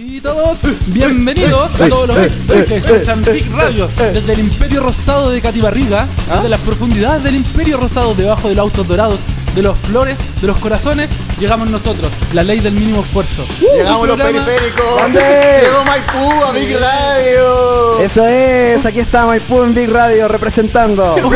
Y todos, bienvenidos a todos los que escuchan Big Radio desde el Imperio Rosado de Catibarriga, desde las profundidades del Imperio Rosado, debajo de los autos dorados, de los flores, de los corazones, llegamos nosotros, la ley del mínimo esfuerzo. Llegamos Un los periféricos. ¿Dónde? Llegó Maipú a Big Radio. Eso es, aquí está Maipú en Big Radio representando.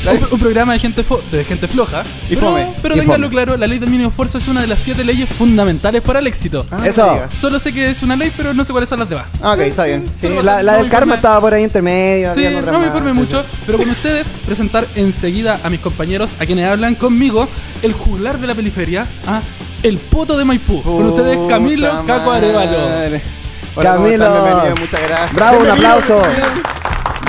Un, un programa de gente, fo- de gente floja. Y pero, fome. Pero Y fome. claro, la ley del mínimo esfuerzo es una de las siete leyes fundamentales para el éxito. Ah, Eso. Solo sé que es una ley, pero no sé cuáles son las demás. Ah, ok, está bien. Sí, la, la no del karma estaba por ahí intermedio. Sí, habían otras no me más. informe mucho, pero con ustedes presentar enseguida a mis compañeros, a quienes hablan conmigo, el juglar de la periferia, a el poto de Maipú. Con ustedes Camilo Caco Arevalo. Hola, ¿cómo Camilo. Bienvenido, muchas gracias. Bravo, un Bienvenido, aplauso.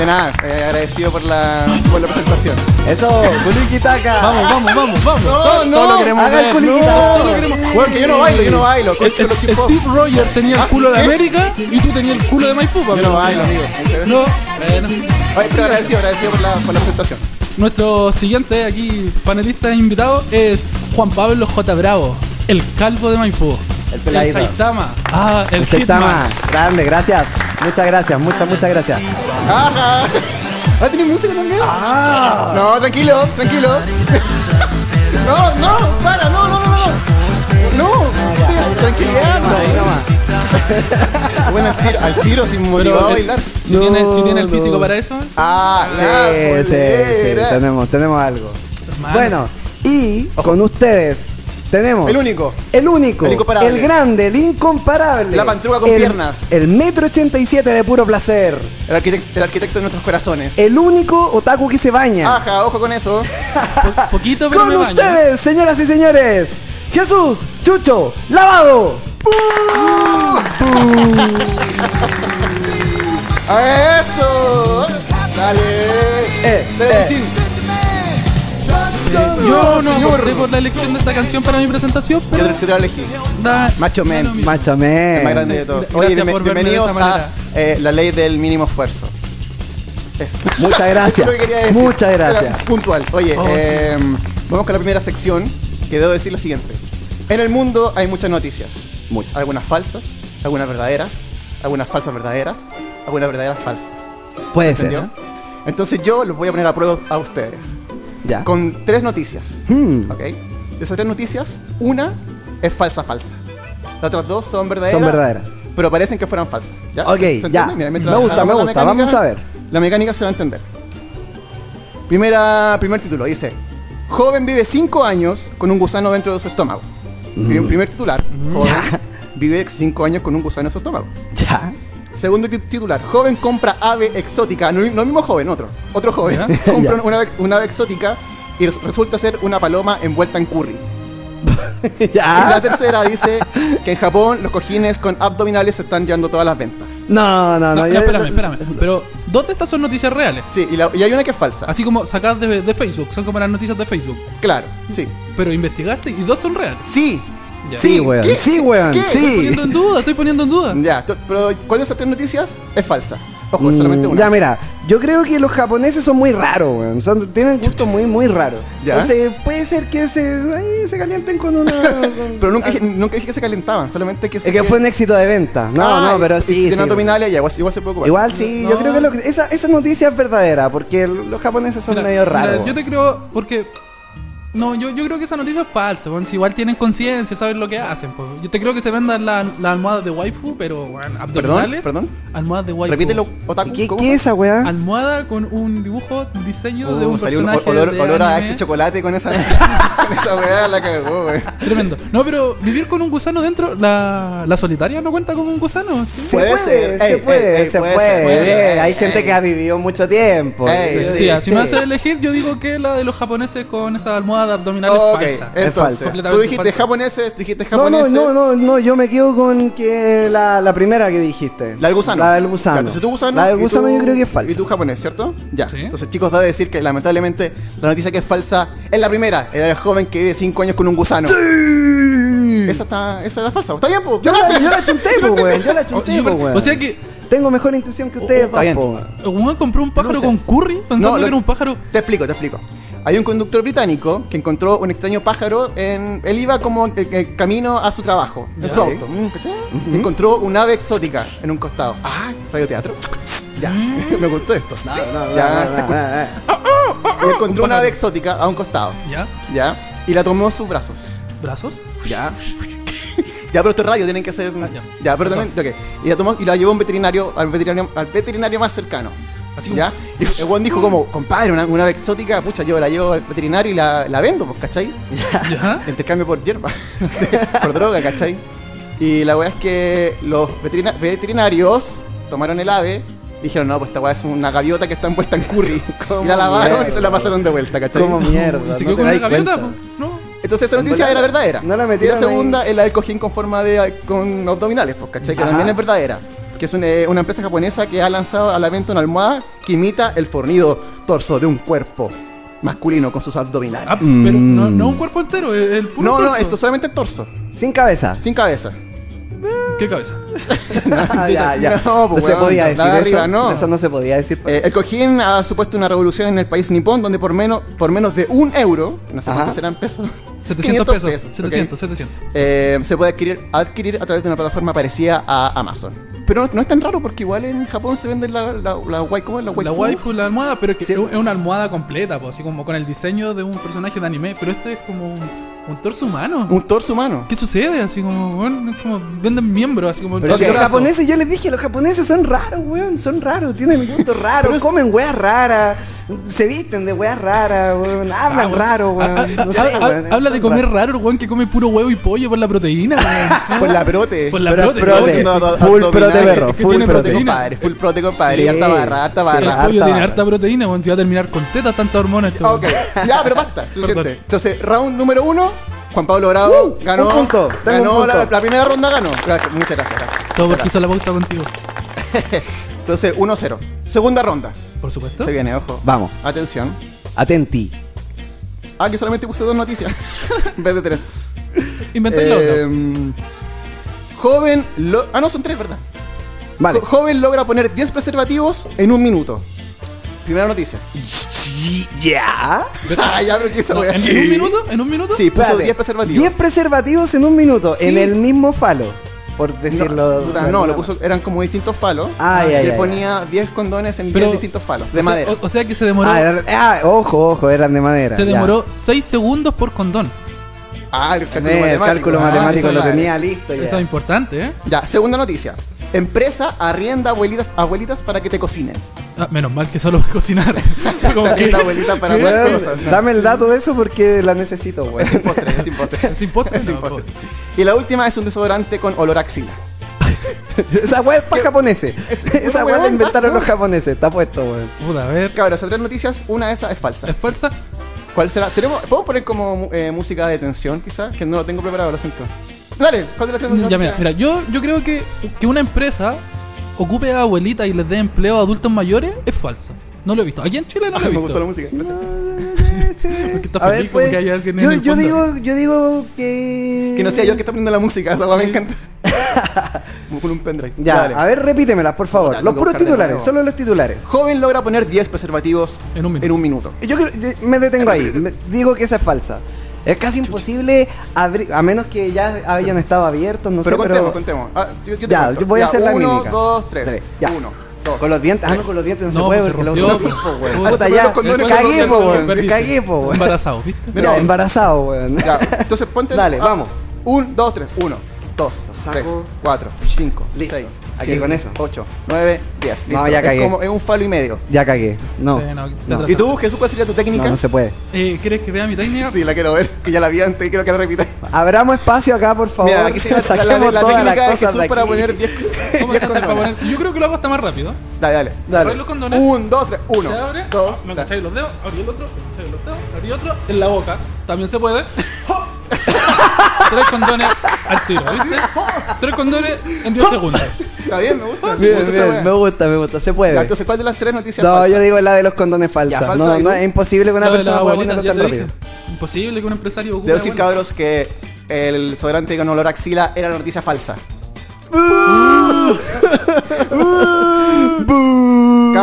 De nada, eh, agradecido por la, por la presentación. Eso, Kulikitaka. Vamos, vamos, vamos, vamos. No, no, todo lo queremos haga el culiquita. No, queremos- Bueno, que yo no bailo, yo no bailo. El- el-. Steve Rogers tenía el Ah, culo de. América y tú tenías el culo de Maipú, Yo no bailo, amigo. No, bueno. Ay, pero agradecido, agradecido por la, por la presentación. Nuestro siguiente aquí panelista invitado es Juan Pablo J. Bravo, el calvo de Maipú. El peladito. Saitama. Ah, el, El Saitama. Grande, gracias. Muchas gracias, muchas, muchas gracias. Ajá. ¿Ah, tiene música también? Ah. No, tranquilo, tranquilo. No, no, para, no, no, no, no. No, tranquilidad. Bueno, al tiro, al tiro sin motivado a el- bailar. si, tiene, si tiene el No, físico no. para eso. Ah, Sí, sí, sí, tenemos, tenemos algo. Bueno, y con ustedes tenemos El único. el único, El incomparable. el grande, el incomparable, La pantruga con el- piernas. el metro 87 de puro placer, El arquitecto, el arquitecto de nuestros corazones. el único otaku que se baña. Ajá, ojo con eso. Po- poquito, pero con me baño. ustedes, señoras y señores, Jesús Chucho Lavado. ¡A eso! Dale. Eh, Dale, eh. Yo no aporté por la elección de esta canción para mi presentación, Yo pero te, te elegí. da- Macho da men. lo mismo. Macho El men. más grande de todos. gracias Oye, bien- por verme de bienvenidos esa a manera. eh, la ley del mínimo esfuerzo. Eso. Muchas gracias. Eso es lo que quería decir. Muchas gracias. Era puntual. Oye, Oh, eh, vamos con la primera sección que debo decir lo siguiente. En el mundo hay muchas noticias. Muchas. Algunas falsas, algunas verdaderas, algunas falsas verdaderas, algunas verdaderas falsas. Puede ser. ¿Entendió? Entonces yo los voy a poner a prueba a ustedes. Ya. Con tres noticias. Hmm. ¿Ok? De esas tres noticias, una es falsa falsa. Las otras dos son verdaderas. Son verdaderas. Pero parecen que fueran falsas. ¿ya? Ok, ¿Se ya. Mira, Me gusta, me gusta. mecánica, Vamos a ver. La mecánica se va a entender. Primera, primer título dice: Joven vive 5 años con un gusano dentro de su estómago. Primer- Primer titular: Joven vive 5 años con un gusano en su estómago. Ya. Segundo ti- titular: Joven compra ave exótica. No, no el mismo joven, otro. Otro joven. ¿Ya? compra Ya. una, ave, una ave exótica y res- resulta ser una paloma envuelta en curry. Y la ya. tercera dice que en Japón los cojines con abdominales se están llevando todas las ventas. No, no, no. No, espérame, espérame. Pero dos de estas son noticias reales. Sí, y, la- y hay una que es falsa. Así como sacadas de, de Facebook, son como las noticias de Facebook. Claro, sí. Pero investigaste y dos son reales. Sí. Ya. Sí, weón. ¿Qué? Sí, weón. ¿Qué? Estoy Sí. poniendo en duda, estoy poniendo en duda. Ya, pero ¿cuál de esas tres noticias es falsa? Ojo, es solamente Mm, una. Ya, mira, yo creo que los japoneses son muy raros, weón. Son, tienen gustos muy, muy raros. ¿Ya? Entonces, puede ser que se, ahí se calienten con una. con- Pero nunca, dije- nunca dije que se calentaban, solamente que... Es que fue un éxito de venta. No, Ah, no, pero y- sí. Si sí. tiene abdominales, ya, igual, igual se puede ocupar. Igual sí, yo creo que lo- esa, esa noticia es verdadera, porque los japoneses son Mira, medio mira, raros. yo te creo porque. No, yo, yo creo que esa noticia es falsa, weón. Si igual tienen conciencia, saben lo que hacen, pues. Yo te creo que se vendan las las almohadas de waifu, pero, weón, abdominales. perdón. Almohadas de waifu. Repítelo, Otaku. ¿Qué, ¿cómo qué es esa weá? Almohada con un dibujo, diseño de Uh, un salió un personaje. olor, de olor a ex chocolate con esa, con esa weá, la cagó, wey. Tremendo. No, pero vivir con un gusano dentro, la, la solitaria no cuenta como un gusano. ¿sí? Se Puede ser. se puede, se puede puede. ser, puede ser. Hay Ey, gente ey. que ha vivido mucho tiempo. Ey, Sí, sí, si sí. me hace elegir, yo digo que la de los japoneses con esa almohada abdominal Ok, es falsa. Es falsa. entonces, tú dijiste falsa. japoneses, tú dijiste No, no, japoneses. no, no, no, yo me quedo con que la, la primera que dijiste. La del gusano. La del Ya, gusano. entonces tú gusano. La del gusano tú- yo creo que es falsa. Y tú japonés, ¿cierto? Ya. Sí. Entonces, chicos, debo decir que lamentablemente la noticia que es falsa es la primera. Era el joven que vive 5 años con un gusano. Esa está, esa era falsa. Está bien, pues. Yo la, yo la chunté, po, weón. Yo la O, chunté, yo- po, weón. o sea que tengo mejor intuición que ustedes. está bien. tampoco. El weón compró un pájaro Luces. con curry pensando No, lo- que era un pájaro. Te explico, te explico. Hay un conductor británico que encontró un extraño pájaro en... Él iba como en en camino a su trabajo, en su auto. mm, ¿cachai? Encontró un ave exótica en un costado. Ah, radioteatro. Ya, me gustó esto. No, no, no, Ya. no, no, no, no. Encontró una ave exótica a un costado. ¿Ya? ¿Ya? Y la tomó en sus brazos. ¿Brazos? Ya. Ya, pero esto es radio, tienen que hacer. Ah, ya. ya. pero también. ok. Y la tomó y la llevó a un veterinario, al veterinario, al veterinario más cercano. Así como- ¿Ya? Y el buen dijo como, compadre, una, una ave exótica, pucha, yo la llevo al veterinario y la, la vendo, pues, ¿cachai? ¿Ya? Intercambio por hierba, no por droga, ¿cachai? Y la weá es que los veterina- veterinarios tomaron el ave y dijeron, no, pues esta weá es una gaviota que está envuelta en curry. ¿Cómo Y la lavaron mierda? y se la pasaron de vuelta, ¿cachai? Como mierda. ¿Y se no quedó te con una gaviota? cuenta. No. Entonces esa noticia era verdad, verdadera. no la y metieron la segunda es la del cojín con forma de con abdominales, pues, ¿cachai? Que Ajá. también es verdadera. Que es una, una empresa japonesa que ha lanzado a la venta una almohada que imita el fornido torso de un cuerpo masculino con sus abdominales. Ah, pero no, no un cuerpo entero, el puro no, no, esto solamente el torso, Sin cabeza. sin cabeza. ¿Qué cabeza? Ah, ya, ya. No, No, pues, se podía decir de eso. arriba, no. Eso no se podía decir. Eh, el cojín ha supuesto una revolución en el país nipón donde por menos, por menos de un euro, no sé Ajá. cuánto serán pesos, 700 500 pesos. ¿ok? 700, 700. eh, se puede adquirir, adquirir a través de una plataforma parecida a Amazon. Pero no es tan raro porque igual en Japón se venden la, la, la, wai- ¿cómo es? la, La waifu. waifu, la almohada, pero es que Sí. es una almohada completa, pues, así como con el diseño de un personaje de anime. Pero este es como un, un torso humano. Un torso humano. ¿Qué sucede? Así como, bueno, como venden miembros, así como el Pero si los japoneses, yo les dije, los japoneses son raros, weón, son raros, tienen gustos raros, comen weas raras, se visten de weas raras, weón, hablan Ah, raro, weón. No sé, weón, Habla de comer raros. raro weón que come puro huevo y pollo por la proteína. weón. Por la prote. Por la Pero prote, prote. Haciendo ado- full prote, perro, full prote. compadre, full prote, compadre. Sí. Y harta barra, harta Sí, barra. El pollo tiene harta proteína, weón. Si va a terminar con tetas, tanta hormona Ah, weón. Ok, ya, pero basta, suficiente. Entonces, round número uno, Juan Pablo Bravo Uh, ganó. un punto, tengo ganó un La, punto. la primera ronda, ganó. Gracias, muchas gracias, gracias. Todo porque hizo la pauta contigo. Entonces, 1-0. Segunda ronda. Por supuesto. Se viene, ojo. Vamos, Atención. atenti. Ah, que solamente puse dos noticias en vez de tres. Inventé el otro. Eh, joven. Lo... Ah, no, son tres, ¿verdad? Vale. Jo- joven logra poner 10 preservativos en un minuto. Primera noticia. ¿Ya? Ah, ya, pero ¿qué esa No, wea? ¿En, un minuto? ¿En un minuto? Sí, puso Espérate, 10 preservativos. 10 preservativos en un minuto, Sí. en el mismo falo, por decirlo. No, puta, no, lo puso, eran como distintos falos. Ah, y ya, él ya, ya. ponía 10 condones en Pero- 10 distintos falos, de O sea, madera. O, o sea que se demoró, Ah, eran- ah, ojo, ojo, eran de madera. se ya. demoró 6 segundos por condón. ah, el cálculo Eh, el matemático. cálculo Ah, matemático lo tenía listo ya. Eso es importante, ¿eh? Ya, segunda noticia. Empresa arrienda abuelitas, abuelitas para que te cocinen. Ah, menos mal que solo cocinar. Como que- La abuelita para Weón, otras cosas. dame el dato de eso porque la necesito, güey. Es impostre, es impostre. Es impostre, Es no, impostre. Y la última es un desodorante con olor a axila. Esa weá es para japoneses. Es- Esa weá la inventaron los japoneses. Está puesto, weón. Puta, a ver. Cabros, esas tres noticias, una de esas es falsa. ¿Es falsa? ¿Cuál será? ¿Tenemos, ¿Podemos poner como eh, música de tensión, quizás? Que no lo tengo preparado, lo siento. Dale, ¿cuál de las tres Ya, noticias? mira, mira, yo, yo creo que, que una empresa ocupe a abuelitas y les dé empleo a adultos mayores es falso. No lo he visto. Aquí en Chile no lo Ah, he me visto. gustó la música. gracias. Porque está A feliz ver, pues, que hay alguien en yo, el yo digo, yo digo que... Que no sea yo el que está poniendo la música, esa weá me Sí. encanta. Como con un pendrive. Ya, Dale. a ver, repítemela, por favor. Los puros titulares, solo los titulares. Joven logra poner 10 preservativos En un minuto. En un minuto. Yo, creo- yo me detengo ahí. Me- digo que esa es falsa. Es casi imposible abrir, a menos que ya hayan estado abiertos, no pero sé, contemos, pero... contemos. Ah, yo, Ya, yo voy a hacer la uno, mímica. dos, tres. Tres, ya. Uno, dos. Con los dientes, ah, no, tres. con los dientes no, se No, puede pues, porque se los dientes, se con condones, cagué, po, weón, Perdiste. cagué, po, weón. Embarazado, ¿viste? Mira, Ya, embarazado, weón. Ya, entonces ponte. Dale, ah, vamos. Un, dos, tres. Uno, dos, tres, cuatro, cinco, Listo. seis, Aquí siete, con eso. ocho, nueve, diez. No, Listo. ya es cagué. como es un falo y medio. Ya cagué. No. Sí, no, no. ¿Y tú, Jesús, cuál sería tu técnica? No, no se puede. Eh, ¿Quieres que vea mi técnica? Sí, la quiero ver, que ya la vi antes y quiero que la repita. Abramos espacio acá, por favor. Mira, aquí se la, la, la todas las técnica de Jesús de para poner 10 ¿Cómo se hace para poner? Yo creo que lo hago hasta más rápido. Dale, dale. Dale. Los condones. Un, dos, tres. Uno, se abre, dos, me los dedos, abrí el otro, me los dedos, abrí otro, en la boca, también se puede. Tres condones al tiro, ¿viste? Tres condones en 10 segundos. Está bien, me gusta. me gusta bien, me gusta, me gusta. Se puede. Ya, entonces, ¿cuál de las tres noticias No, falsas? yo digo la de los condones falsas. Ya, falsa, no, ¿y no, es imposible que una persona pueda ponerlo tan te rápido. dije. Imposible que un empresario Debo decir, cabros, que el desodorante con olor a axila era noticia falsa.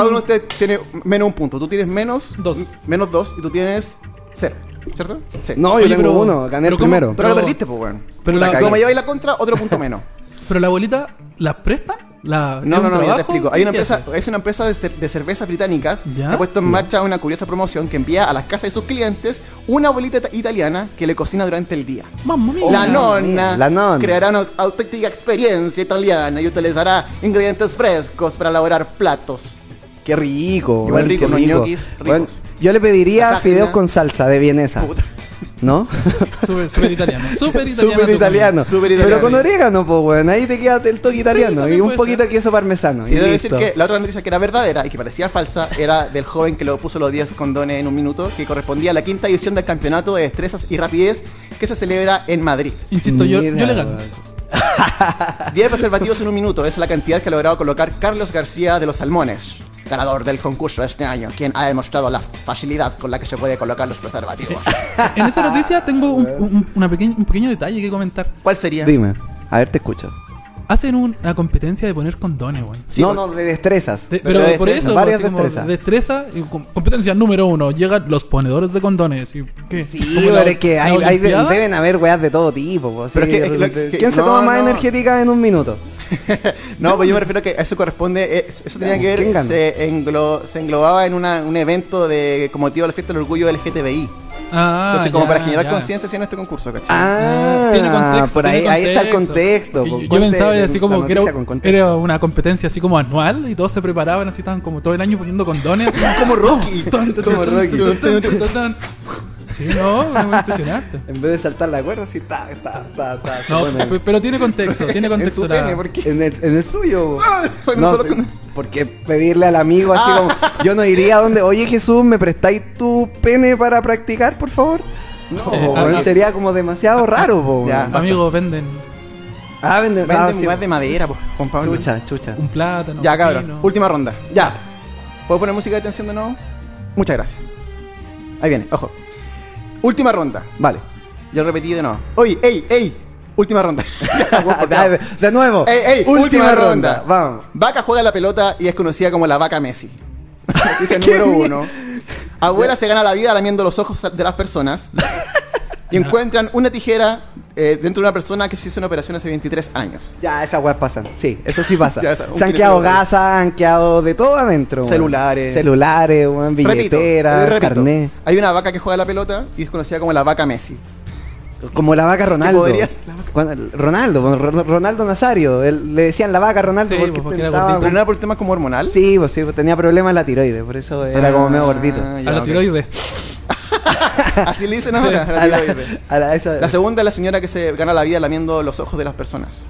uno de ustedes tiene menos un punto. Tú tienes menos Dos. Menos dos y tú tienes cero. ¿Cierto? Sí. No, Oye, yo tengo pero- uno, gané pero el ¿cómo? primero. Pero lo pero- perdiste, pues, weón. pero la- Como me lleváis la contra, otro punto menos. Pero la abuelita, ¿las presta? ¿La, No, ¿es no, un no, ya te trabajo? explico. Hay una ¿Qué empresa, hace? es una empresa de, cer- de cervezas británicas ¿Ya? que ha puesto en marcha una curiosa promoción que envía a las casas de sus clientes una abuelita ita- italiana que le cocina durante el día. Mamma mía. La nonna, la nonna. creará una auténtica experiencia italiana y utilizará ingredientes frescos para elaborar platos. Qué rico. Igual weón, rico, qué unos rico. ñoquis ricos. Weón, yo le pediría fideos con salsa de vienesa. Puta. ¿No? Súper italiano. Súper italiano. Súper italiano. Pero con orégano, pues, weón. Ahí te queda el toque italiano. y un poquito ser. de queso parmesano. Y Y, debo decir que la otra noticia que era verdadera y que parecía falsa era del joven que lo puso los 10 condones en un minuto, que correspondía a la quinta edición del campeonato de destrezas y rapidez que se celebra en Madrid. Insisto, yo, yo le gano. weón. 10 preservativos en un minuto es la cantidad que ha logrado colocar Carlos García de los Salmones, ganador del concurso de este año, quien ha demostrado la facilidad con la que se puede colocar los preservativos. En esa noticia tengo un, un- una un pequeño detalle que comentar. ¿Cuál sería? Dime. A ver, te escucho. Hacen un- una competencia de poner condones, weón. Sí, no, pues- no, de destrezas. De- Pero pero de por eso, varias así como destrezas. destreza y com- competencia número uno. Llegan los ponedores de condones. ¿Y qué? Sí, ¿Como pero la- es que la hay, hay de- Olimpiada? deben haber weas de todo tipo. pues, Pero sí, es que- que- ¿Quién se no, toma más no. energética en un minuto? No, pues yo me refiero a que eso corresponde, eh, eso tenía que ¿quién ver, se, englo- se englobaba en una- un evento de como motivo de la fiesta del orgullo LGTBI. Ah, Entonces, como para generar conciencia hacían este concurso, ¿cachai? Ah, Tiene contexto. por ahí, tiene ahí está el contexto. Yo- con Yo, pensaba así como que era, una competencia así como anual y todos se preparaban así, estaban como todo el año poniendo condones. así Como Rocky. Como Rocky. Sí, no, es muy impresionante. En vez de saltar la cuerda, así, ta, ta, ta, ta. No, pone- pero tiene contexto, tiene En contexto. tu la- pene, ¿por qué? En el, en el suyo. bueno, no, porque pedirle al amigo así Ah. como, yo no iría a donde, oye Jesús, ¿me prestáis tu pene para practicar, por favor? No, Eh, po, ah, ah. sería como demasiado raro, po, Ya. weón. Amigos venden Ah, vende, Venden ah, sí. más de madera, pues, Juan Pablo. Chucha, chucha. un plátano. Ya, cabrón. pino. Última ronda. Ya. ¿Puedo poner música de tensión de nuevo? Muchas gracias. Ahí viene, ojo. Última ronda. Vale. Yo repetí de nuevo. Oye, ey, ey. Última ronda. de, de nuevo. Ey, ey, última, ronda. Vamos. Vaca juega la pelota y es conocida como la vaca Messi. Dice el número uno. Abuela se gana la vida lamiendo los ojos de las personas. y encuentran una tijera eh, dentro de una persona que se hizo una operación hace 23 años. Ya, esas weas pasan. Sí, eso sí pasa. Ya, esa- un se han quedado gasas, han quedado de todo adentro. weón. Celulares. Celulares, weón, billeteras, eh, repito, carnet. Hay una vaca que juega la pelota y es conocida como la vaca Messi. Como la vaca Ronaldo. podrías- Cuando- Ronaldo, Ronaldo Nazario. él- le decían la vaca Ronaldo Sí, porque, porque era gordito. Pero no era por temas como hormonal. Sí, pues sí, tenía problemas en la tiroides, por eso era como medio gordito. Ah, A la ok. tiroides. Así le dicen ahora. a la A la- a la- esa- La segunda es la señora que se gana la vida lamiendo los ojos de las personas.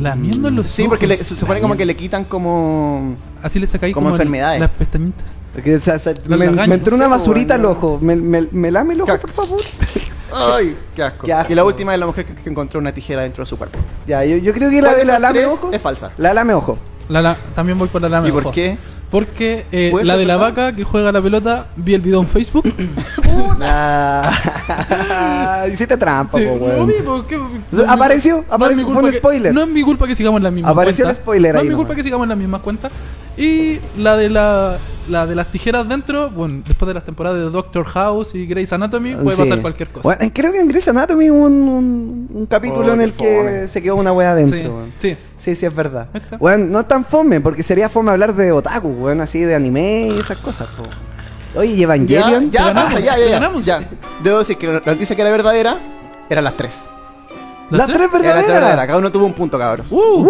Lamiendo los Sí, ojos. porque le- se supone como que le quitan como... Así le sacáis como como, el- enfermedades. las pestañitas. porque, o sea, o sea, Las me, entró una basurita al ojo. ¿Me, me, me lame el ojo, Cac. por favor? ¡Ay! ¡Qué asco! Qué asco. Y la última es la mujer que, que encontró una tijera dentro de su cuerpo. ya, yo, yo creo que la ¿Cuál de la lame ojo es falsa? La lame ojo. La, la- también voy por la lame ¿Y por ojo. qué? Porque eh, ¿Puede la de la vaca que juega la pelota, vi el video en Facebook. Ah, Hiciste trampa, Sí, po, no weón. vi, ¿por qué? Apareció, No apareció, mi fue culpa un que- spoiler. No es mi culpa que sigamos en las mismas Apareció cuentas. el spoiler No ahí es mi nomás. culpa que sigamos en las mismas cuentas. Y la de la, la de las tijeras dentro, bueno, después de las temporadas de Doctor House y Grey's Anatomy, puede Sí. pasar cualquier cosa. Bueno, creo que en Grey's Anatomy hubo un, un, un capítulo Oh, en el que fome. se quedó una wea adentro, sí, weón. sí. Sí, sí, es verdad. Bueno, no tan fome, porque sería fome hablar de otaku, weón, así de anime y esas cosas, po. Oye, ¿y Ya, Evangelion? ya, Te ganamos, ya, ya, ya, ganamos. ya. Debo decir que la noticia que era verdadera eran las tres. Las tres Eran las tres verdaderas. verdaderas. Cada uno tuvo un punto, cabros. Uh, Uh,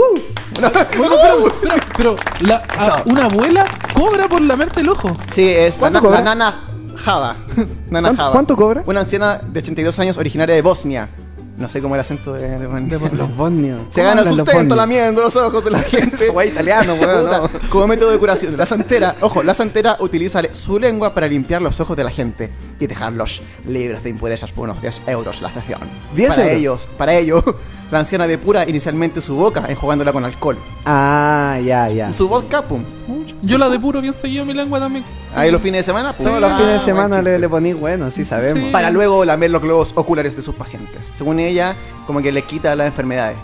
Bueno, pero, pero, pero la, a- una abuela cobra por lamerte el ojo. Sí, es la, la nana Java. nana ¿Cuánto- Java. cuánto cobra? Una anciana de 82 años originaria de Bosnia. No sé cómo el acento de, de- De Bosnia. los bosnios. Se ¿Cómo gana el sustento bosnios? lamiendo los ojos de la gente. Güey italiano, weón, no. Como método de curación. La santera, ojo, la santera utiliza su lengua para limpiar los ojos de la gente y dejarlos libres de impurezas por unos 10 euros la sesión. 10 para euros. ellos, para ello, la anciana depura inicialmente su boca enjugándola con alcohol. Ah, ya, ya. Su vodka, pum. Yo la depuro bien seguido mi lengua también. Ahí los fines de semana, pum. Todos los Ah, fines de buen semana le, le ponís bueno, sí sabemos. Sí. Para luego lamer los globos oculares de sus pacientes. Según ella, como que le quita las enfermedades.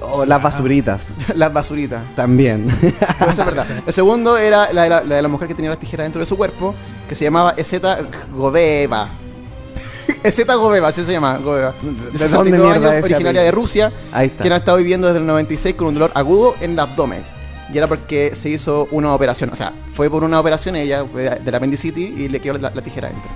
O las basuritas. Las basuritas. También. Pero eso es verdad. El segundo era la de la, la de la mujer que tenía las tijeras dentro de su cuerpo, que se llamaba Ezeta Goveva. Ezeta Goveva, así se llama, Goveva. De dónde 62 mierda años, originaria de Rusia, Ahí está. quien ha estado viviendo desde el 96 con un dolor agudo en el abdomen. Y era porque se hizo una operación, o sea, fue por una operación ella de la apendicitis y le quedó la, la tijera dentro.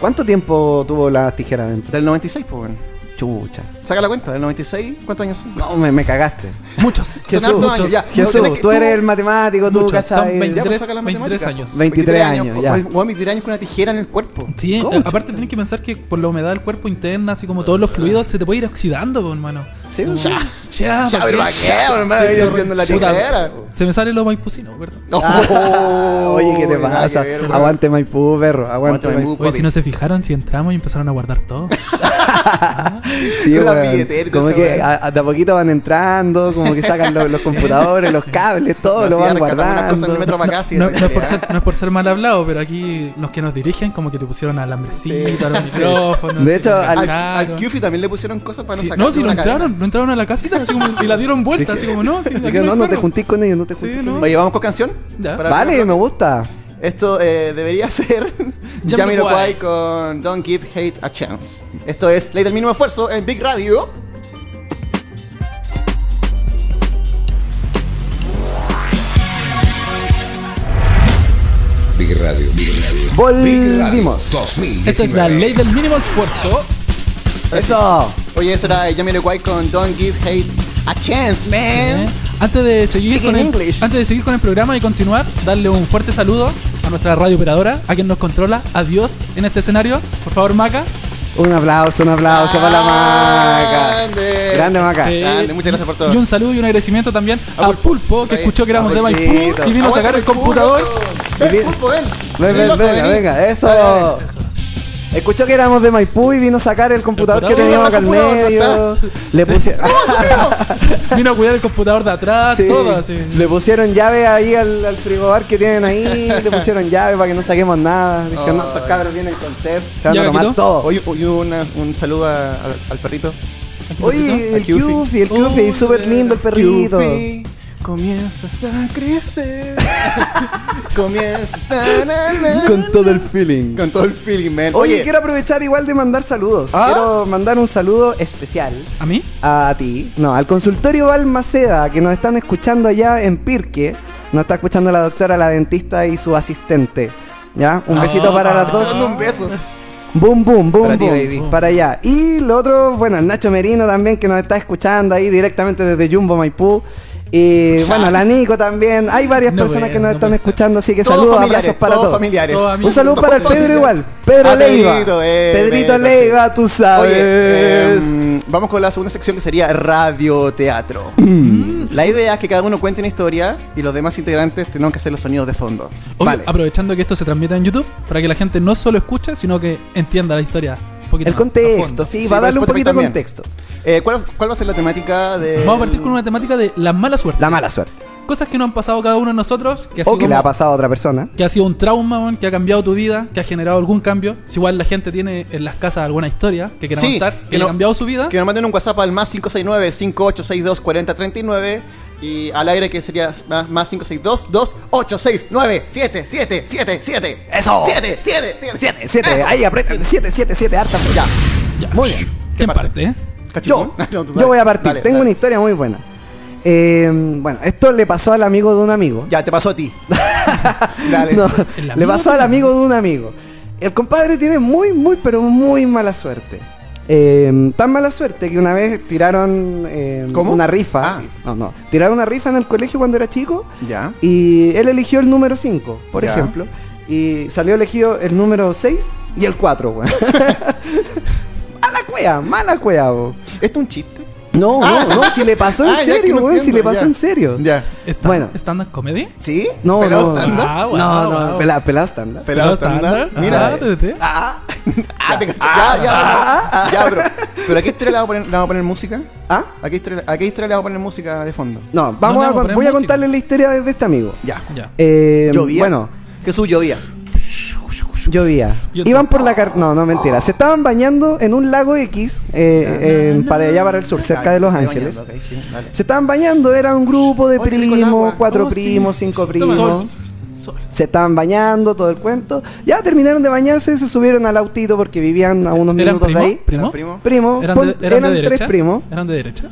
¿Cuánto tiempo tuvo las tijeras dentro? Del 96, pues bueno. Chucha. Saca la cuenta, del 96, ¿cuántos años son? No, me, me cagaste. Muchos. Son hartos años, ya. Jesús, Tienes que- tú eres el matemático, tú, Muchos, son ¿cachai? 23, Ya, pues, saca la 23 matemática. años. 23 años, ya. Voy a 23 años con una tijera en el cuerpo. Sí, eh, aparte tenés que pensar que por la humedad del cuerpo interna, así como todos los fluidos, se te puede ir oxidando, pues, hermano. Sí, Como- Ya, Ya, ya, ¿para pero? ¿para qué, hermano? Venía haciendo la tijera. Se me sale lo maipucino, ¿verdad? Oh, Oye, ¿qué te pasa? aguante Maipú, perro. Aguante, Maipú. Oye, si no se fijaron, si entramos y empezaron a guardar todo. Sí, weón. Como que a, a- de a poquito van entrando, como que sacan los, los computadores, los cables, todo, No, lo van guardando. metro para acá, sí, no, no es por ser, no es por ser mal hablado, pero aquí los que nos dirigen como que te pusieron alambrecito, a los micrófonos. De hecho, al- Al, Qfi también le pusieron cosas para Sí, no sacar. no, si no entraron, no entraron a la casita, así como, y la dieron vuelta, así como no. si no, no te juntís con ellos, no te Sí, juntís Oye, vamos con canción. Vale, me gusta. Esto eh, debería ser Jamiroquai. Con Don't Give Hate a Chance. Esto es Ley del Mínimo Esfuerzo en Big Radio. Big Radio. Big Radio. Volvimos. 2019. Esta es la ley del mínimo esfuerzo. Eso. Oye, eso era Jamiroquai con Don't Give Hate a Chance, ¿eh? man. Antes de seguir con el, English. antes de seguir con el programa y continuar, darle un fuerte saludo nuestra radio operadora, a quien nos controla, a Dios en este escenario. Por favor, Maca. Un aplauso, un aplauso para la maca. Grande. Grande maca. Eh, Grande, muchas gracias por todo. Y un saludo y un agradecimiento también a Pulpo, que escuchó que éramos de Maipú y vino a sacar el computador. Pulpo, ven. Ven, ven, venga, eso. Escuchó que éramos de Maipú y vino a sacar el computador que computador. teníamos acá al medio. Le pusieron. Vino a cuidar el computador de atrás, Sí, todo así. Le pusieron llave ahí al, al frigobar que tienen ahí. le pusieron llave para que no saquemos nada. Dijeron, no, estos cabros vienen con sed. Se van ¿Ya, a tomar todo. Oye, oye, una- un saludo a- al, al perrito. Oye, el. Qfi, el Qfi, Oh, súper lindo el perrito. Qfi, comienzas a crecer. comienzas a na, na, Con todo el feeling. con todo el feeling, man. Oye, quiero aprovechar igual de mandar saludos. ¿Ah? Quiero mandar un saludo especial ¿A mí? a ti. No, al consultorio Balmaceda, que nos están escuchando allá en Pirque. Nos está escuchando la doctora, la dentista y su asistente. ¿Ya? Un Ah, besito para las Te dos. dando un beso. Boom, boom, boom, Para ti, boom. baby. Para allá. Y lo otro, bueno, el Nacho Merino también, que nos está escuchando ahí directamente desde Jumbo Maipú. Y bueno, la Nico también. Hay varias No personas que nos no están escuchando, así que Todos saludos, familiares, abrazos para todos todos. familiares. Todos amigos. Un saludo para el Pedro igual. Pedro Ah, Leiva. Pedrito, eh, Pedrito Leiva, tú sabes. Oye, em, vamos con la segunda sección que sería radioteatro. Mm. La idea es que cada uno cuente una historia y los demás integrantes tenemos que hacer los sonidos de fondo. Obvio, vale. Aprovechando que esto se transmite en YouTube, para que la gente no solo escuche, sino que entienda la historia. Poquito el más, a contexto, fondo. sí, Sí, va a darle un Spotify poquito de también. contexto. Eh, ¿cuál, cuál va a ser la temática de.? Vamos a partir con una temática de la mala suerte. La mala suerte. Cosas que nos han pasado a cada uno de nosotros, que ha O sido, que le ha pasado a otra persona. que ha sido un trauma, man, que ha cambiado tu vida, que ha generado algún cambio. Si igual la gente tiene en las casas alguna historia que quiera Sí, contar, que que, le no- ha cambiado su vida. Que nos manden un WhatsApp al más 569-5862-4039 y al aire que sería más, más 562-2869-7777. ¡Eso! 7, 7, 7, 7, 7, ahí aprieten, 7, 7, 7, harta. Ya. Ya. Muy bien. ¿Quién parte? eh? Yo, No, tú yo voy a partir. dale, Tengo dale. una historia muy buena. Eh, bueno, esto le pasó al amigo de un amigo. Ya, te pasó a ti. Dale. No, ¿El le pasó al amigo de un amigo. El compadre tiene muy, muy, pero muy mala suerte. Eh, tan mala suerte que una vez tiraron eh, ¿Cómo? una rifa. Ah. No, no. Tiraron una rifa en el colegio cuando era chico. Ya. Y él eligió el número 5, por Ya. ejemplo. Y salió elegido el número 6 y el 4, weón. mala cuea, mala cuea, weón. ¿Esto es un chiste? No, no, no, si le pasó en Ah, serio, no weón, si le pasó ya. en serio. Ya. ¿Está, Bueno. ¿Stand-up comedy? ¿Sí? No, ¿Pelado no. Ah, wow, no, no, wow. pela- pelado stand-up. ¿Pelado ¿Pelado stand-up? Mira. Ah. Ah, te. Ya, ya. Ya, bro. ¿Pero a qué historia le vamos a poner, le vamos a poner música? ¿Ah? ¿A qué, historia, ¿A qué historia le vamos a poner música de fondo? No, ¿Dónde vamos a, voy a contarle la historia de, de este amigo. Ya. Ya. Eh, ¿Llovía? bueno, Jesús llovía. Llovía. Iban por la car... No, no, mentira. Se estaban bañando en un lago X, eh, eh, para allá, para el sur, cerca de Los Ángeles. bañando, sí. Se estaban bañando, era un grupo de Oye, primos, cuatro sí. primos, cinco primos. Sol. Se estaban bañando, todo el cuento. Ya terminaron de bañarse, se subieron al autito porque vivían a unos ¿Eran minutos de ahí. ¿Primo? Primo. ¿Eran, eran de tres derecha? primos. ¿Eran de derecha?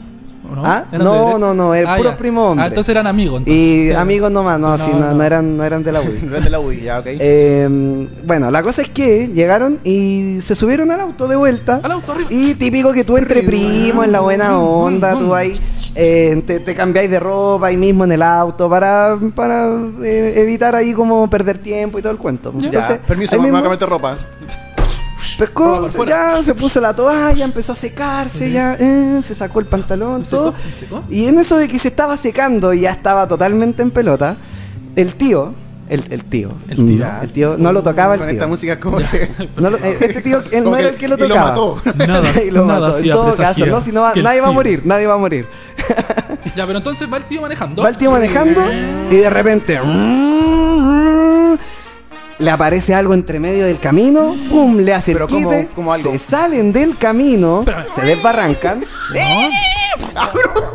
¿O no? ¿Ah? ¿Eran No, no, no, eran puros ya. primos hombres. Ah, entonces eran amigos. entonces. Y Sí. amigos nomás, no, No, sí, no, no. no eran, no eran de la UDI. No eres de la UDI, ya, ok. Eh, bueno, la cosa es que llegaron y se subieron al auto de vuelta. Al auto, arriba. Y típico que tú entre primos, en la buena onda, tú ahí eh, te, te cambiáis de ropa ahí mismo en el auto para, para eh, evitar ahí como perder tiempo y todo el cuento. ya, Entonces, permiso, ahí me voy a mismo cambiar de ropa. Pescó, ya se puso la toalla, empezó a secarse, ya eh, se sacó el pantalón, todo. Y en eso de que se estaba secando y ya estaba totalmente en pelota, el tío, el, el tío, El tío. el tío no lo tocaba el Con tío. esta música como que... No lo- eh, este tío, él no era el que lo y lo tocaba. mató. Nada, y lo nada mató. En todo caso, no, si no va- nadie va a morir, nadie va a morir. Ya, pero entonces va el tío manejando. Va el tío manejando y de repente le aparece algo entre medio del camino, pum, le hace el Pero como- quite, como algo. se salen del camino, Espérame. se desbarrancan.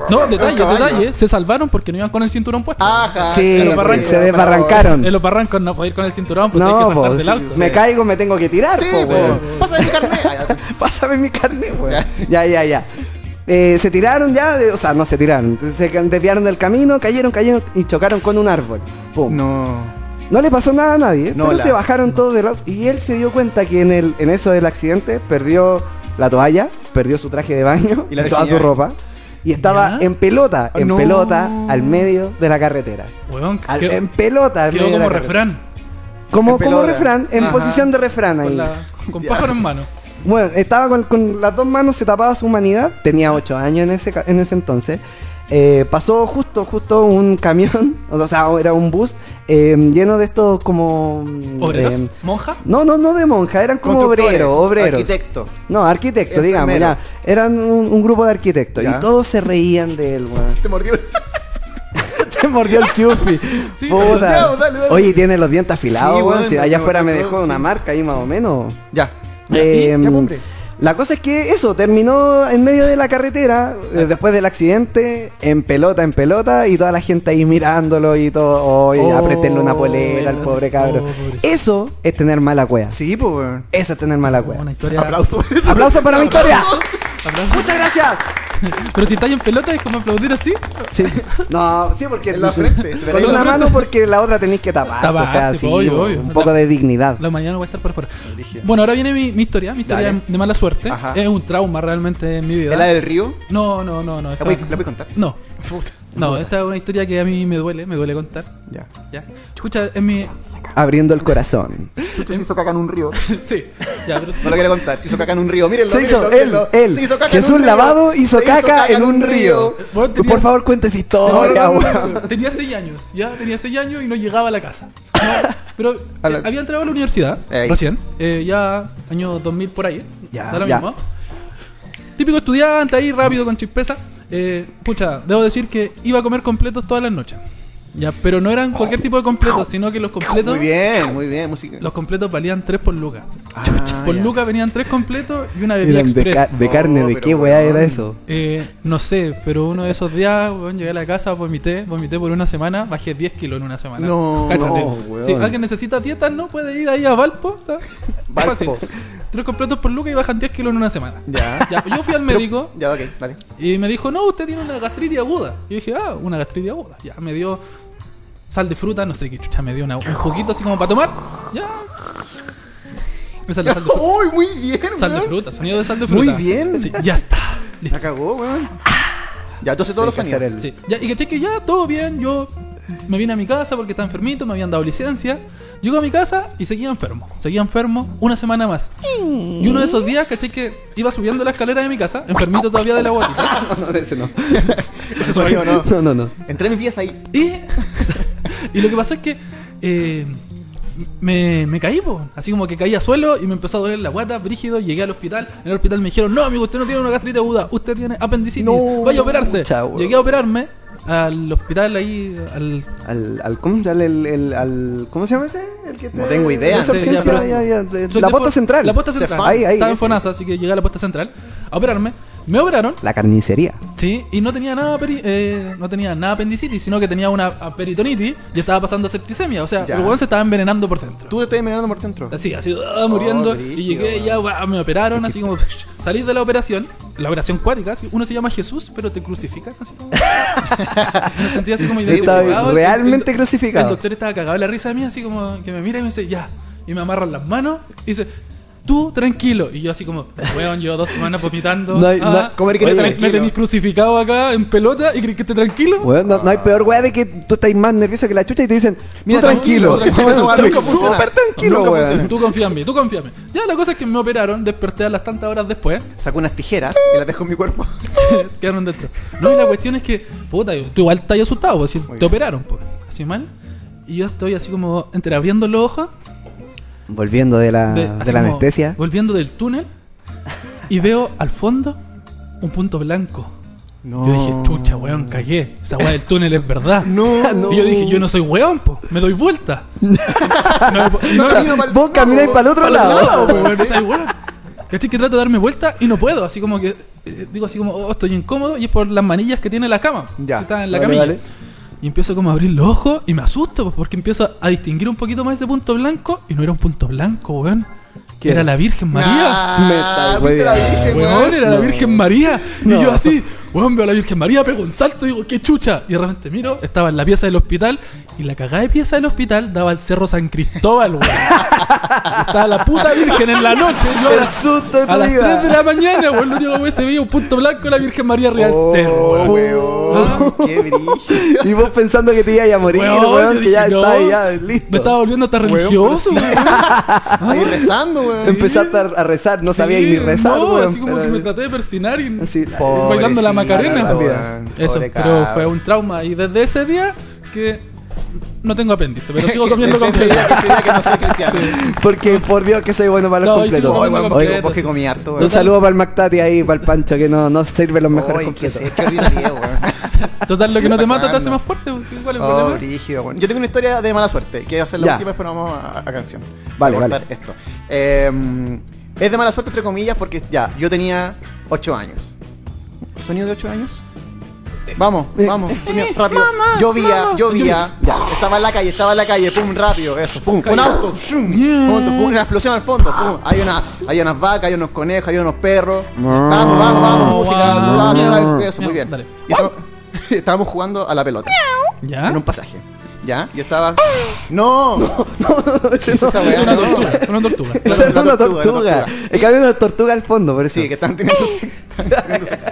No, detalle, caballo. detalle. Se salvaron porque no iban con el cinturón puesto. Ajá. Sí, en los barrancos. se desbarrancaron. En los barrancos no puede ir con el cinturón, pues hay que No, saltar pues, del auto. me caigo, me tengo que tirar, Sí, po, po. weón. Mi carnet. Ah, ya. Pásame mi carne, weón. Ya, ya, ya. Eh, se tiraron ya, de- o sea, no se tiraron. Entonces, se desviaron del camino, cayeron, cayeron y chocaron con un árbol. Pum. No, No. le pasó nada a nadie, No, pero la- se bajaron todos del auto. Y él se dio cuenta que en, el, en eso del accidente perdió la toalla, perdió su traje de baño Y la y toda su ropa. Y estaba ¿Ya? en pelota, en No. pelota, al medio de la carretera. Weón, Al- quedó- en pelota, al quedó medio de como la refrán. Como, En como refrán, en Ajá. posición de refrán ahí. Con, la, con pájaro en mano. Bueno, estaba con, con las dos manos, se tapaba su humanidad. Tenía ocho años en ese, ca- en ese entonces. Eh, pasó justo, justo un camión, o sea, era un bus eh, lleno de estos como... mm, ¿Obreros? eh, ¿Monja? no, no, no de monja, eran como obreros, obreros. Arquitecto. No, arquitectos, digamos, ya. Eran un, un grupo de arquitectos Ya. y todos se reían de él, weón. Te mordió. Te mordió el Kyufi. Sí, Puta. ya, dale, dale. Oye, tiene los dientes afilados, Sí, weón. Si me- allá afuera me dejó una marca ahí más o menos. Ya. Eh, Ya. La cosa es que eso, terminó en medio de la carretera, eh, después del accidente, en pelota, en pelota, y toda la gente ahí mirándolo y todo, oye, Oh, apretenle una polera al pobre cabro. pobrecito. Eso es tener mala cueva. Sí, pues. Eso es tener mala cueva. Una historia. Aplauso. ¡Aplauso para mi historia! Aplauso. ¡Muchas gracias! Pero si estáis en pelota es como aplaudir así. Sí. No, sí, porque En la frente. Con una mano porque la otra tenéis que tapar. Tapar, o sea, tipo, sí, obvio, obvio. un poco de dignidad. La mañana voy a estar por fuera. Bueno, ahora viene mi, mi historia, mi historia Dale. de mala suerte. Ajá. Es un trauma realmente en mi vida. ¿Es la del río? No, no, no, no. ¿La voy, la voy a contar? No, Puta. No, esta es una historia que a mí me duele, me duele contar. Ya. ¿Ya? Escucha, en mi. Abriendo el corazón. Chucho se hizo caca en un río. sí, ya, pero. No lo quiere contar. Se hizo caca en un río. Mírenlo. Se hizo, mírenlo, él, mírenlo. él. Se hizo caca en Jesús un río. Lavado hizo caca en un río. Bueno, tenía- Por favor, cuente esa historia, no, no, weón. no, Tenía 6 años, ya tenía 6 años y no llegaba a la casa. Pero eh, la- había entrado a la universidad Ey. recién, eh, ya año 2000 por ahí. Ya, lo ya. mismo. Típico estudiante ahí rápido con chispeza. Eh, pucha, debo decir que iba a comer completos todas las noches. Ya, pero no eran cualquier tipo de completos, sino que los completos Muy bien, muy bien. Música. los completos valían 3 por lucas. Ah, por ya. lucas venían 3 completos y una bebida Eran de, express. ca- de carne, Oh, ¿de pero qué weá era eso? Eh, no sé, pero uno de esos días, weón, llegué a la casa, vomité, vomité por una semana, bajé 10 kilos en una semana. No, no. Si alguien necesita dieta, no puede ir ahí a Valpo, ¿sabes? Valpo. Tres completos por lucas y bajan 10 kilos en una semana. Ya. Ya, yo fui al médico Ya, ok, dale. y me dijo, no, usted tiene una gastritis aguda. Y yo dije, ah, una gastritis aguda. Ya, me dio sal de fruta, no sé qué chucha, me dio una- un poquito así como para tomar. Ya. Me salió sal de fruta. ¡Uy, muy bien, Sal de fruta, sonido de sal de Muy fruta. bien. Sí, ya está. Listo. La cagó, weón. Ya, entonces todos los sonidos. Sí, ya, y que ya todo bien, yo me vine a mi casa porque estaba enfermito, me habían dado licencia. Llego a mi casa y seguía enfermo. Seguía enfermo una semana más. Y uno de esos días, caché que iba subiendo la escalera de mi casa, enfermito todavía de la guatita. No, no, ese no. Ese sonido no. No, no, no. Entré en mi pieza ahí. Y, y lo que pasó es que eh, me, me caí, po. así como que caí a suelo y me empezó a doler la guata, brígido. Llegué al hospital. En el hospital me dijeron: No, amigo, usted no tiene una gastritis aguda, usted tiene apendicitis, No, vaya a operarse. weón. Llegué a operarme al hospital ahí, al... Al, al, ¿cómo, se llama el, el- al- ¿Cómo se llama ese? El que te- No tengo idea. Sí, ya, pero- ya, ya, la posta central. La posta central. Ahí, ahí, Estaba en ese. Fonasa, así que llegué a la posta central a operarme. Me operaron, La carnicería. sí, y no tenía nada peri- eh, no tenía nada apendicitis, sino que tenía una peritonitis y estaba pasando septicemia. O sea, Ya. el weón se estaba envenenando por dentro. Tú te estás envenenando por dentro. Así, así, ah, muriendo. y brígido, llegué ya, guau, me operaron, así como salir de la operación, la operación cuática, así, uno se llama Jesús, pero te crucifican, así como. me sentía así como Sí, identificado. realmente el- crucificado. El doctor estaba cagado la risa de mí, así como que me mira y me dice, ya. Y me amarran las manos y dice, tú tranquilo. Y yo así como, weón, llevo dos semanas vomitando. No hay- ah, no- ¿cómo eres que oye, eres me tranquilo? tenéis crucificado acá en pelota y crees que esté tranquilo. Weón, no, no hay peor weá de que tú estás más nervioso que la chucha y te dicen, Mira, tú tranquilo. tranquilo, tranquilo, Weón. Súper tranquilo, Nunca weón. Tú confía en mí, tú confía en mí. Ya, la cosa es que me operaron, desperté a las tantas horas después. Saco unas tijeras y las dejo en mi cuerpo. quedaron dentro. No, y la cuestión es que, puta, yo- tú igual estás asustado, pues si te operaron, pues, así mal. Y yo estoy así como entre abriendo los ojos, Volviendo de la, de, de la anestesia. volviendo del túnel, y veo al fondo un punto blanco. No. Yo dije, chucha, weón, cagué. Esa weá del túnel es verdad. No, no. Y yo dije, yo no soy weón, po, me doy vuelta. no, No camino pa'l- Vos camináis para el otro lado. lado, po, weón, weá. ¿Cachai? Que trato de darme vuelta y no puedo. Así como que eh, digo así como, oh, estoy incómodo y es por las manillas que tiene la cama. Ya. Que está en la Vale, camilla. vale. Y empiezo como a abrir los ojos y me asusto pues, porque empiezo a distinguir un poquito más ese punto blanco y no era un punto blanco, weón. ¿Qué Era la Virgen María. Ah, ¿viste la. Virgen, Weón, weón? era la. Virgen María. Y No. yo así, weón, veo a la Virgen María, pego un salto y digo, qué chucha. Y de repente miro, estaba en la pieza del hospital y la cagada de pieza del hospital daba al cerro San Cristóbal, weón. Estaba la puta Virgen en la noche. Yo a El las, susto de a las 3 de la mañana, weón, lo único que se veía un punto blanco de la Virgen María arriba del Oh, cerro, weón. Weón, qué brillo. Y vos pensando que te ibas a morir, Weón, weón, que ya dije, está no. ya listo. Me estaba volviendo hasta religioso, sí. weón. Ahí rezando, weón. Empezaste a a rezar, no Sí, ni rezar, no, weón. así como pero- que me traté de persinar y bailando la Macarena. weón. Eso, Pobre pero cabra. fue un trauma y desde ese día que no tengo apéndice, pero sigo comiendo completo. que no cristiano. Porque por Dios que soy bueno para los No, completos. Oye, vos que- completo, vos que sí. comí harto, Un saludo para el Mactati ahí, para el Pancho, que no, no sirve los mejores completos. sé, qué ordinaria, weón. Total, lo que no te mata te hace más fuerte. pues, sí, ¿Cuál es el Oh, brígido, weón. Yo tengo una historia de mala suerte, que va a ser la Ya. última, pero vamos a, a canción. Vale, vale. esto. Eh, es de mala suerte, entre comillas, porque ya, yo tenía 8 años. ¿Sonido de 8 años? Vamos, Eh, vamos, sonido, rápido. llovía, llovía. Estaba en la calle, estaba en la calle, pum, rápido, eso, pum, un auto, pum, una explosión al fondo, pum. Hay, una, hay unas vacas, hay unos conejos, hay unos perros. Vamos, vamos, vamos, música, eso, muy bien. Estamos- estábamos jugando a la pelota ¿Ya? en un pasaje. ¿Ya? Yo estaba. ¡No! No, Ese ¿Qué es esa no- Es weá? una No. tortuga. Una tortuga. Claro, es una tortuga. Es que había una tortuga al fondo, por eso. Sí, que están teniendo sexo. están teniendo sexo.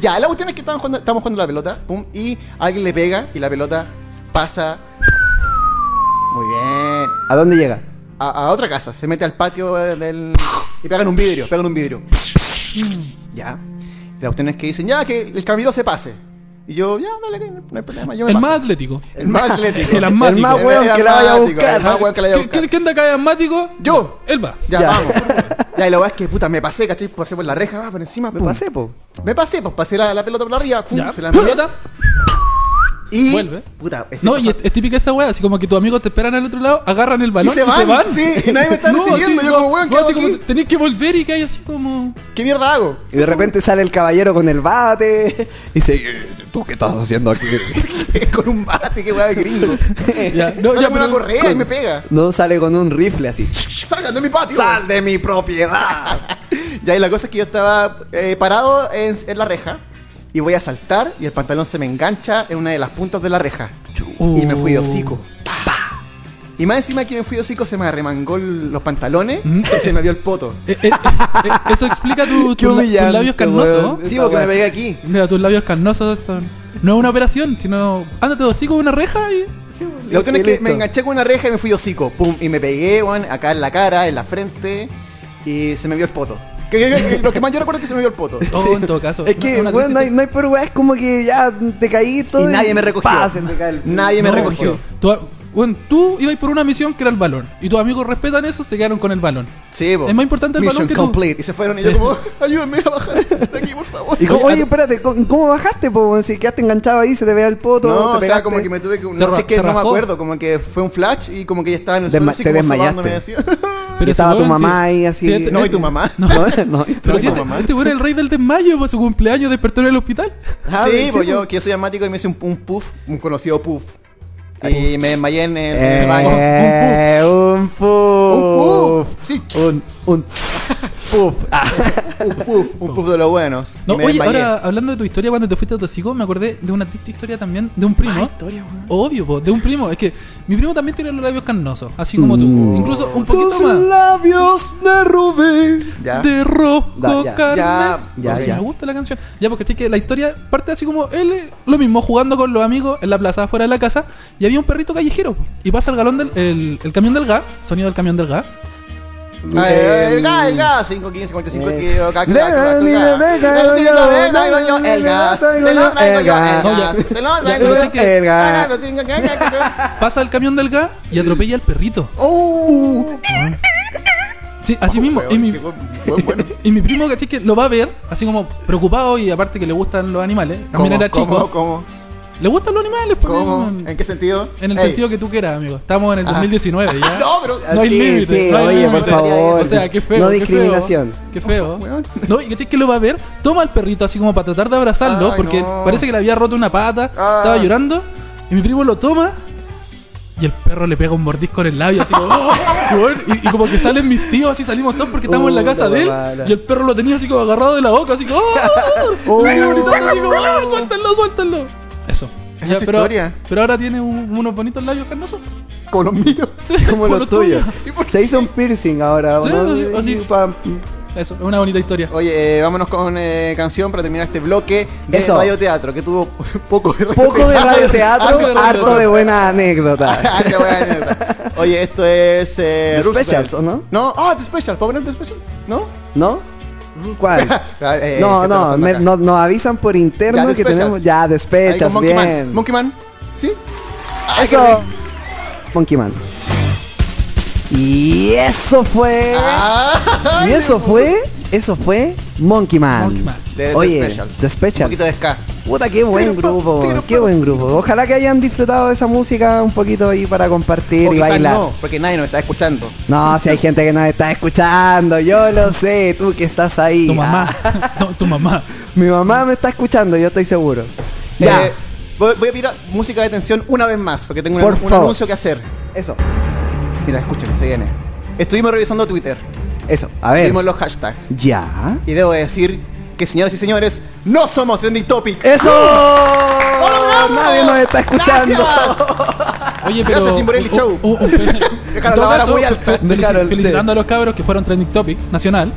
Ya, la cuestión es que estábamos jugando, estábamos jugando la pelota, pum, y alguien le pega y la pelota pasa. Muy bien. ¿A dónde llega? A, a otra casa, se mete al patio del. y pegan un vidrio, pegan un vidrio. Ya. La cuestión es que dicen, ya, que el camino se pase. Y yo, ya, dale, que no hay problema, yo me El paso. más atlético. El más atlético. El asmático. El más weón que la vaya a buscar. El más weón que la vaya a ¿Qui- buscar. ¿Quién, de acá asmático? Yo. Él va. Ya, Ya. vamos. Ya, y la weá es que, puta, me pasé, ¿cachai? Pasé por la reja, va por encima, Me pum. pasé, po. Me pasé, pues pasé la, la pelota por arriba, pum, Ya. se la. Pelota. Y. Vuelve. Puta, este No, y es, es típica esa weá, así como que tus amigos te esperan al otro lado, agarran el balón Y se van, sí, y nadie me está No, recibiendo, así, yo como, weón, tenés que volver y que hay así como. ¿Qué mierda hago? Y de repente sale el caballero con el bate. Y dice, "Eh, ¿tú qué estás haciendo aquí? Con un bate, qué weá de gringo. Ya, no, Sale ya, con una correa y me pega. No sale con un rifle así. ¡Salgan de mi patio! ¡Sal de mi propiedad! Ya, y la cosa es que yo estaba eh, parado en, en la reja y voy a saltar y el pantalón se me engancha en una de las puntas de la reja. Y me fui de hocico. Pa. Y más encima que me fui de hocico se me arremangó los pantalones Mm. y se me vio el poto. Eh, eh, eh, eso explica tu, tu la- tus labios carnosos. Sí, porque me pegué aquí. Mira, tus labios carnosos son. No es una operación, sino. Ándate así como una reja y. La cuestión es que listo. me enganché con una reja y me fui de hocico. Pum, y me pegué, acá en la cara, en la frente y se me vio el poto. Que, que- que- lo que más yo recuerdo es que se me vio el poto. Oh, Sí. en todo caso. Es que, weón, no hay, no hay por weá, es como que ya te caí todo. Y nadie me recogió. pa, se te cae el- Nadie me recogió. Tú- bueno, tú ibas por una misión que era el balón. Y tus amigos respetan eso, se quedaron con el balón. Sí, po. Es más importante el Mission balón que tú. complete. Y se fueron y Sí. yo como, ayúdenme a bajar de aquí, por favor. Y como, oye, espérate, ¿cómo, cómo bajaste, po? Si quedaste enganchado ahí, se te vea el poto. No, te o sea, como que me tuve que... No sé qué, no me acuerdo. Como que fue un flash y como que ya estaba en el Desma- suelo así como desmayaste. Pero estaba ese tu mamá ahí así. sí, este- No, y tu mamá. No, no, y tú- Pero si tu mamá. este el rey del desmayo, para su cumpleaños despertó en el hospital. Ah, sí, pues yo, que yo soy asmático y me hice un, un puff, un conocido puff. Y me desmayé en el, en el baño. Eh, un puff. Un puff. Sí, Un, un puff. Ah, un puff, un puff de los buenos. No, oye, desmayé. ahora hablando de tu historia cuando te fuiste a Tosico, me acordé de una triste historia también de un primo. Ah, historia, weón. Obvio, po, de un primo. Es que mi primo también tiene los labios carnosos, así como tú. Mm. Incluso un poquito Tus más. labios de rubí. Ya. De rojo Da, ya, carnes. ya, ya, Porque ya. Me gusta la canción. Ya, porque es que la historia parte así como él, eh, lo mismo, jugando con los amigos en la plaza afuera de la casa. Y había un perrito callejero. Y pasa el galón del el, el camión del gas, sonido del camión del gas. Eh, el gas, el gas, 5, 15, 55 eh, kilos, el gas, de- te lo traigo el yo, gas. el gas. Pasa el camión del gas y atropella al perrito. ¡Oh! Sí, así mismo. Y mi, y mi primo, caché que lo va a ver, así como preocupado y aparte que le gustan los animales. También ¿Cómo, era chico. ¿Cómo? ¿Cómo? ¿Le gustan los animales? Pues, ¿Cómo? en- ¿En qué sentido? En el Ey. sentido que tú quieras, amigo. Estamos en el Ah. 2019 ya. No, pero... No hay Sí, límite. sí, no hay oye, límite. por favor. O sea, qué feo. No qué discriminación. Feo, qué feo. No, y que lo va a ver, toma al perrito así como para tratar de abrazarlo, Ay, porque no. parece que le había roto una pata, Ah. estaba llorando, y mi primo lo toma. Y el perro le pega un mordisco en el labio, así como, ¡oh! Y, y como que salen mis tíos, así salimos todos porque estamos en la Puta casa de él. Y el perro lo tenía así como agarrado de la boca, así como, ¡oh! Y gritando así como, ¡oh! ¡Suéltenlo, suéltenlo! Eso. ¿Es Ya, pero, historia? pero ahora tiene un- unos bonitos labios carnosos. Como los míos. Sí, Como los tuyos. tuyos. Se hizo un piercing ahora, Sí, pa- Eso, es una bonita historia. Oye, eh, vámonos con eh, canción para terminar este bloque de Eso. radioteatro, que tuvo poco de Poco de radioteatro, Harto de harto radioteatro. de buena anécdota. Ah, qué buena anécdota. Oye, esto es. Eh, The. Specials, ¿o no? No, ah, The Special. ¿Puedo poner The Special? ¿No? ¿No? ¿Cuál? Ah, eh, no, ¿qué está no, me- no- nos avisan por interno que tenemos ya despechas, Monkey bien. Man. Monkey Man. ¿Sí? Ay, Eso. Monkey Man. Y eso fue. Ah, y eso fue. Eso fue Monkey Man. Monkey Man. De, Oye, The Specials. The Specials. Un poquito de ska. Puta, qué buen Sí, grupo, sí, qué buen grupo. Ojalá que hayan disfrutado de esa música un poquito ahí para compartir O y bailar. no, porque nadie nos está escuchando. No, si hay gente que nos está escuchando, yo lo sé, tú que estás ahí. Tu mamá. Ah, No, tu mamá. mi mamá me está escuchando, yo estoy seguro. Ya, Eh, voy, voy a pedir música de tensión una vez más, porque tengo un, Por un favor. anuncio que hacer. eso, Mira, escuchen, se viene. Estuvimos revisando Twitter. eso, a ver. Vimos los hashtags. Ya. Y debo decir que, señoras y señores, no somos trending topic. ¡Eso! Nadie nos está escuchando. Gracias. Oye, pero. Gracias, Timborelli Dejaron todo la vara muy alta. Dejaron, felicitando sí. a los cabros que fueron trending topic nacional.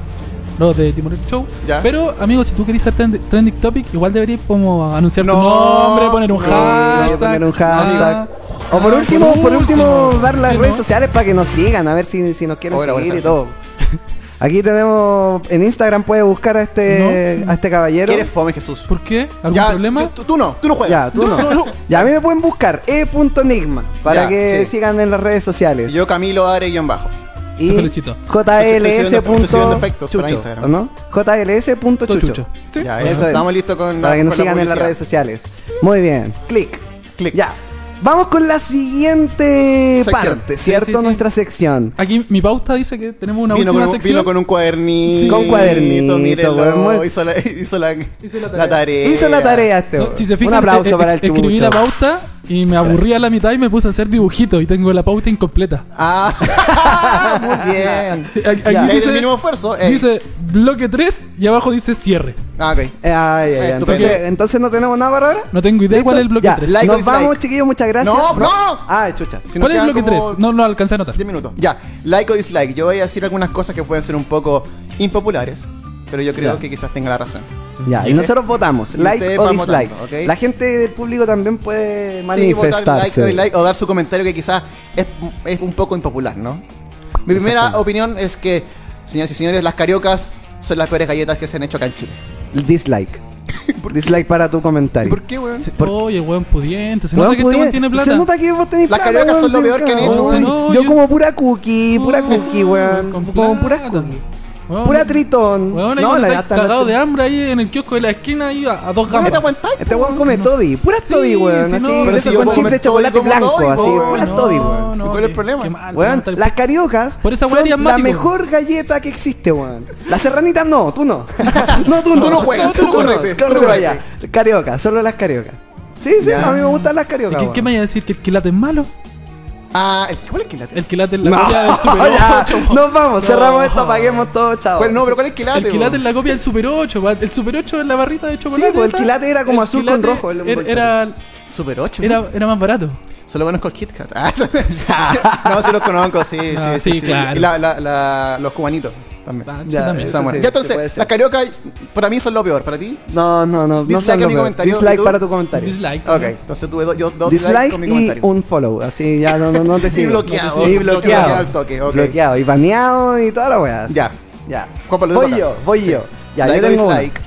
Los de Timborelli Show. Ya. Pero, amigos, si tú querés ser trend- trending topic, igual deberías como anunciar tu No, nombre, poner un no, hashtag. poner un hashtag. Ah, O por ah, último, por último, dar las ¿sí, redes no? sociales para que nos sigan, a ver si, si nos quieren Ahora, seguir y todo. Aquí tenemos en Instagram puede buscar a este a este caballero. ¿Quieres fome, Jesús? ¿Por qué? ¿Algún Ya, problema? Tú, tú no, tú no juegas. Ya, tú no. No, no, no. Ya a mí me pueden buscar e.enigma para Ya, que sí. sigan en las redes sociales. Yo, Camilo Are guion bajo. y Te felicito. Estoy subiendo- estoy subiendo JLS. efectos para Chucho, Instagram. ¿o ¿no? JLS.chucho. Sí. Ya, Eso eso. es. Estamos listos con Para la- que nos sigan en las redes sociales. Muy bien. Clic. Clic. Ya. Vamos con la siguiente Sección. parte, Sí, ¿cierto? sí, sí. Nuestra sección. Aquí mi pauta dice que tenemos una Vino última con, un, sección. vino con un cuadernito. Sí. Con cuadernito, mírenlo, weón. hizo, la, hizo, la, Hizo la la tarea. tarea. Hizo la tarea este. No, si se fijan, Un aplauso eh, eh, para el escribí chucho. la pauta y me aburrí a la mitad y me puse a hacer dibujitos y tengo la pauta incompleta. Ah, muy bien. Sí, aquí Ya. Dice, del mínimo esfuerzo. ey. dice bloque 3 y abajo dice cierre. Ah, ok. Eh, Ay, ay, ay. Entonces, entonces no tenemos nada para ahora. No tengo idea ¿Listo? cuál es el bloque Ya, 3. like Nos vamos, chiquillos, muchas gracias. No, no. Ah, chucha. Si ¿Cuál es el bloque como 3? No lo alcancé a notar. 10 minutos. Ya, like o dislike. Yo voy a decir algunas cosas que pueden ser un poco impopulares, pero yo creo Ya. que quizás tenga la razón. Ya, y nosotros votamos, like o dislike. votando, ¿ok? La gente del público también puede Sí, votar like o manifestarse. dislike o dar su comentario que quizás es, es un poco impopular, ¿no? Mi primera opinión es que, señoras y señores, las cariocas son las peores galletas que se han hecho acá en Chile. Dislike. Dislike para tu comentario. ¿Por qué, weón? Sí, Oye, el weón pudiente. Se Weón, nota que este weón tiene plata. Se nota que vos tenés Las plata. cariocas weón, son lo peor que han hecho, Weón. Yo como pura cookie, pura Oh, cookie, weón. Como pura cookie. Weón, Pura tritón. No, la gasta cagado de hambre ahí en el kiosco de la esquina ahí a, a dos ¿Cómo te gambas. aguantáis? Este weón come no. toddy, pura Sí, toddy, weón. sí, así, pero si con chip de chocolate blanco, toddy, así, pura no, toddy, weón. no, ¿Cuál es el problema? Weón, las cariocas Por esa son la mejor galleta que existe, weón. Las serranitas no, tú no. no, tú no. Tú no juegas, tú córrete. para allá. Cariocas, solo las cariocas. Sí, sí, a mí me gustan las cariocas. ¿Qué, me vaya a decir? ¿Que el quilate es malo? Ah, ¿el, ¿cuál es el quilate? El quilate es la No, copia del Super ya, 8. nos vamos, cerramos esto, apaguemos todo, chao. ¿Cuál- no, pero ¿cuál es el quilate? El quilate es la copia del Super 8. pa. El Super 8 es la barrita de chocolate. pues, el quilate era como El azul con rojo, el Era, era, Super 8. era, era más barato. Solo conozco el Kit Kat. Ah, no, sí los conozco, sí, sí, Ah, sí, sí, sí. claro. Y la, la, la- los cubanitos también. Ah, Ya, también. sí, entonces, las cariocas para mí son lo peor. ¿Para ti? No, no, no. Dislike a mi comentario, ¿y Dislike para tu comentario. Dislike. Ok, entonces tuve do- yo dos dislikes Dislike con mi y comentario. un follow. Así ya no, no, no te Y sigo. bloqueado. Y bloqueado. Bloqueado al toque, ok. Bloqueado y baneado y toda la weá. Ya. Ya. Juan Pablo, te voy yo, voy Sí. yo. Ya, Like yo o tengo una. dislike.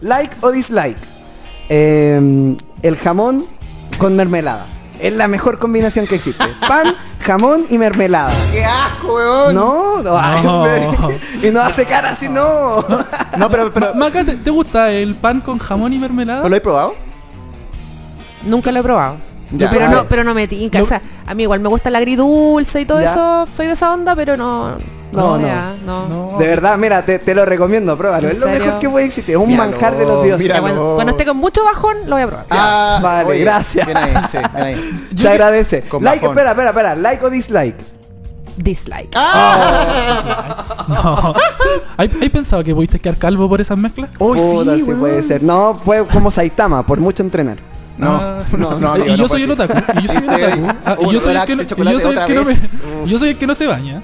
Like o dislike. Eh, el jamón con mermelada. Es la mejor combinación que existe. Pan, jamón y mermelada. ¡Qué asco, weón! No, no, ay, No. y no hace cara así, no. No, pero, pero, Maca, ¿te, te gusta el pan con jamón y mermelada? ¿pero lo he probado? Nunca lo he probado. Ya. Pero no, pero no me tinca. No. O sea, a mí igual me gusta el agridulce y todo Ya. eso. Soy de esa onda, pero no. No, o sea, no. No. De verdad, mira, te, te lo recomiendo, pruébalo. ¿En Es lo serio? mejor que puede existir. Es un Míralo, manjar de los dioses. cuando, cuando esté con mucho bajón, lo voy a probar. Ah, vale, gracias. Bien ahí, sí, bien ahí. Se agradece. Con Like, bajón. espera, espera, espera. Like o dislike. Dislike. No. ¿Hay, hay pensado que pudiste quedar calvo por esas mezclas? Uy, sí, puede ser. No, fue como Saitama, por mucho entrenar. No, Ah, no, no, y yo no soy el otaku. Y yo soy el otaku. Ah, y yo soy el que no, yo soy el que no me, yo soy el que no se baña.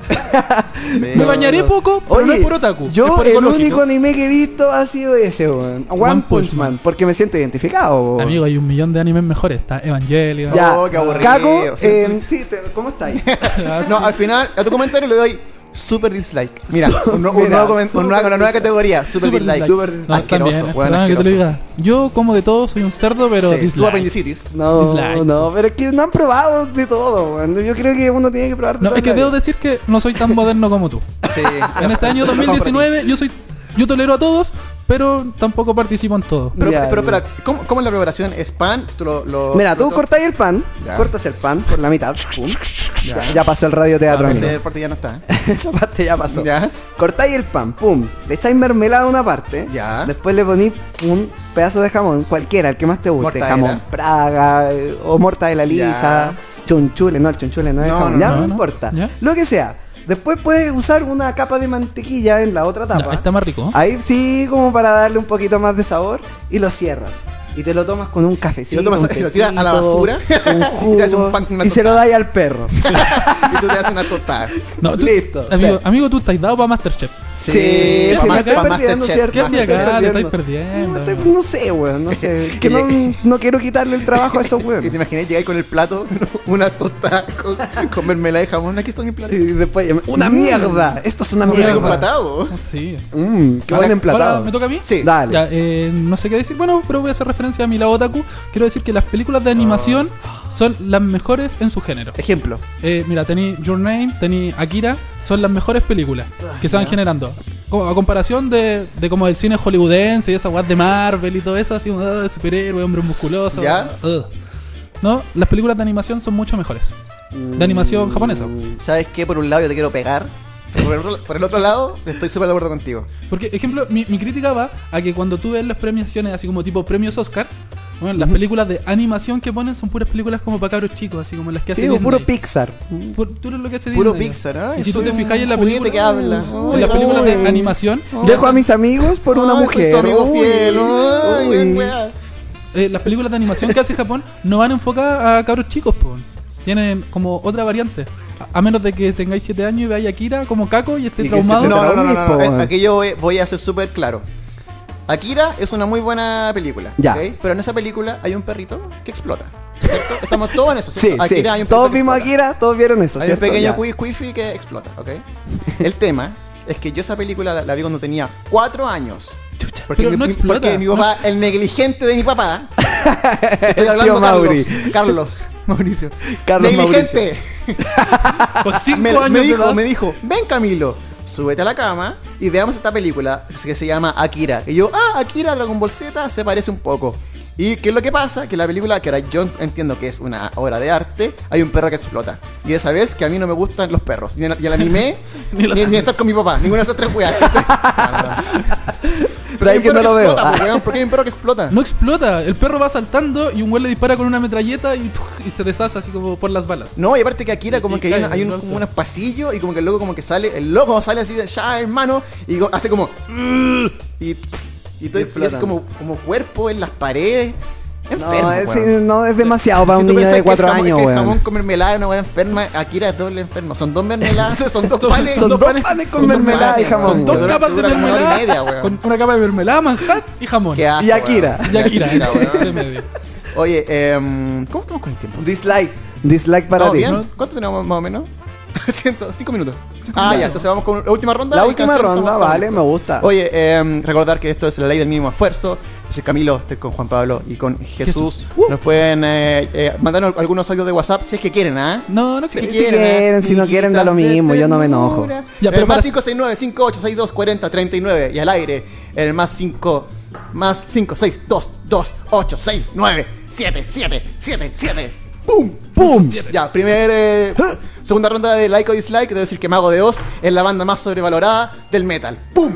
Sí. Me bañaré poco, pero no es por otaku. es yo por el ecológico. único anime que he visto ha sido ese, weón. One, Punch Man, porque me siento identificado. weón. Amigo, hay un millón de animes mejores. Está Evangelion. Ya, Oh, qué aburrido, Caco, sí. eh, sí, te- ¿cómo estáis? No, al final, a tu comentario le doy super dislike. Mira, un, un Mira, nuevo comen- super una, una nueva categoría, super, Super dislike. Super No, asqueroso, también, weón, perdona que te lo asqueroso. diga. Yo como de todo soy un cerdo, pero Sí, dislike. tu apendicitis. No, Dislike. no, pero es que no han probado de todo, weón. Yo creo que uno tiene que probar de No, es que debo decir que no soy tan moderno como tú. Sí. En este año Eso lo dejamos para ti. 2019 yo soy yo tolero a todos, pero tampoco participo en todo. Pero, Ya, pero, espera, ¿cómo, ¿cómo es la preparación? ¿Es pan? ¿Tú lo, lo- Mira, lo- tú cortáis el pan, Ya. cortas el pan por la mitad. pum. Ya, ya pasó el radioteatro, Ah. Ese parte ya no está. ¿eh? Esa parte ya pasó. Ya. Cortáis el pan, pum. Le echáis mermelada a una parte. Ya. Después le ponís un pedazo de jamón, cualquiera, el que más te guste. Mortadela. Jamón praga eh, o mortadela lisa. Chunchule, no, el chunchule no es No, jamón. no, ya no, no, no. importa. Ya. Lo que sea. Después puedes usar una capa de mantequilla en la otra tapa. está más rico. Ahí sí, como para darle un poquito más de sabor. Y lo cierras. Y te lo tomas con un cafecito. Y lo tomas- un y lo tiras a la tecito, basura. Un Y te haces un jugo, pan con una y se lo dais al perro. y tú te haces una tostada. No, Listo, Amigo, sí. amigo, tú estás dado para Masterchef. Sí, ¿qué sí, hacía me acá? estoy Pa' perdiendo, ¿cierto? ¿Qué hacía acá? Te estáis No, perdiendo. estoy- no sé, weón, no sé. Que no, no quiero quitarle el trabajo a esos ¿Y te imaginas llegar con el plato, una tostada con, con mermelada de jamón? Aquí está mi plato. Y después, ¡una mierda! Esto es una mierda. emplatado. Sí. Mmm, qué buen emplatado. ¿Me toca a mí? Sí. Dale. Ya, eh, no sé qué decir. Bueno, pero voy a hacer referencia a mi otaku. Quiero decir que las películas de animación son las mejores en su género. Ejemplo. Eh, mira, tení Your Name, tení Akira, son las mejores películas que se van generando. A comparación de, de como el cine hollywoodense y esa weá de Marvel y todo eso, así como ah, de superhéroe, hombre musculoso. ¿Ya? ugh. No, las películas de animación son mucho mejores. De animación japonesa. ¿Sabes qué? Por un lado yo te quiero pegar. pero Por el otro, por el otro lado, estoy súper de acuerdo contigo. Porque, ejemplo, mi, mi crítica va a que cuando tú ves las premiaciones, así como tipo premios Oscar, bueno, las películas de animación que ponen son puras películas como para cabros chicos, así como las que hace Sí, o Disney. puro Pixar. Pur- tú eres lo que hace Puro Disney. Pixar, ¿ah? Y si tú te fijáis en la película, que habla. en las películas Uy. de animación, Dejo a mis amigos por una Ay, soy mujer. tu amigo Uy, fiel. Eh, las películas de animación que hace Japón no van enfocadas a cabros chicos, po. tienen como otra variante. A, menos de que tengáis 7 años y veáis a Akira como caco y esté Y se traumado. te No, no, no, no, weón. Aquí yo voy, voy a ser súper claro. Akira es una muy buena película. Ya. ¿ok? Pero en esa película hay un perrito que explota. ¿Cierto? Estamos todos en eso. Sí, ¿cierto? sí. Akira hay un Todos vimos. Akira, todos vieron eso, Hay un ¿cierto? pequeño Ya. quiz quifi que explota, ¿ok? El tema es que yo esa película la, la vi cuando tenía 4 años. Chucha. Porque, Pero mi, no explota. porque mi papá, el negligente de mi papá, estoy El hablando tío Carlos, Mauri. Carlos, Mauricio. Carlos negligente. Con cinco Me, años me de dijo, edad. me dijo, ven Camilo, súbete a la cama y veamos esta película que se llama Akira. Y yo, ah, Akira, Dragon Ball Z, se parece un poco. ¿Y qué es lo que pasa? Que la película, que ahora yo entiendo que es una obra de arte, hay un perro que explota. Y esa vez que a mí no me gustan los perros, ni el, ni el anime, Ni ni, estar con mi papá, ninguna de esas tres weas. Pero ahí hay que no lo veo. explota, Ah. pues, ¿Por qué hay un perro que explota? No explota. El perro va saltando y un güey le dispara con una metralleta y, y se deshace así como por las balas. No, y aparte que Akira como Y que hay, cae una- hay un- como unos pasillos y como que el loco como que sale, el loco sale así de ya hermano y hace como y, y todo es como, como cuerpo en las paredes. Enfermo, No, es, no, es demasiado para Si un niño de que 4 el jamón- años, weón. jamón con mermelada es una weá enferma, Akira es doble enfermo. Son dos mermeladas, son dos panes. Son dos panes- panes con mermelada y jamón. dos capas de una mermelada. media, weón. con una capa de mermelada, manjar y jamón. Asco, Y Akira. weón. Y Akira, Akira. Oye, em, ¿cómo estamos con el tiempo? Dislike. Dislike para ¿Todo ti. ¿Cuánto tenemos más o menos? Ciento- cinco minutos. Ah, ya, entonces vamos con la última ronda. La y última canción, ronda, estamos- vale, me gusta. Oye, eh, recordar que esto es la ley del mínimo esfuerzo. Yo soy Camilo, estoy con Juan Pablo y con Jesús. Jesús. Nos pueden eh, eh, mandar algunos audios de WhatsApp si es que quieren, ¿ah? No, no Si, creo. es que Si quieren, si no quieren, da lo mismo, yo no me enojo. Ya, el pero más para- 569 5862 40 39 y al aire el más 5 más 5 6 2 2 8 6 9 7 7 7 7 ¡Pum! ¡Pum! Ya, primer eh, segunda ronda de like o dislike, debo decir que Mago de Oz es la banda más sobrevalorada del metal. ¡Pum!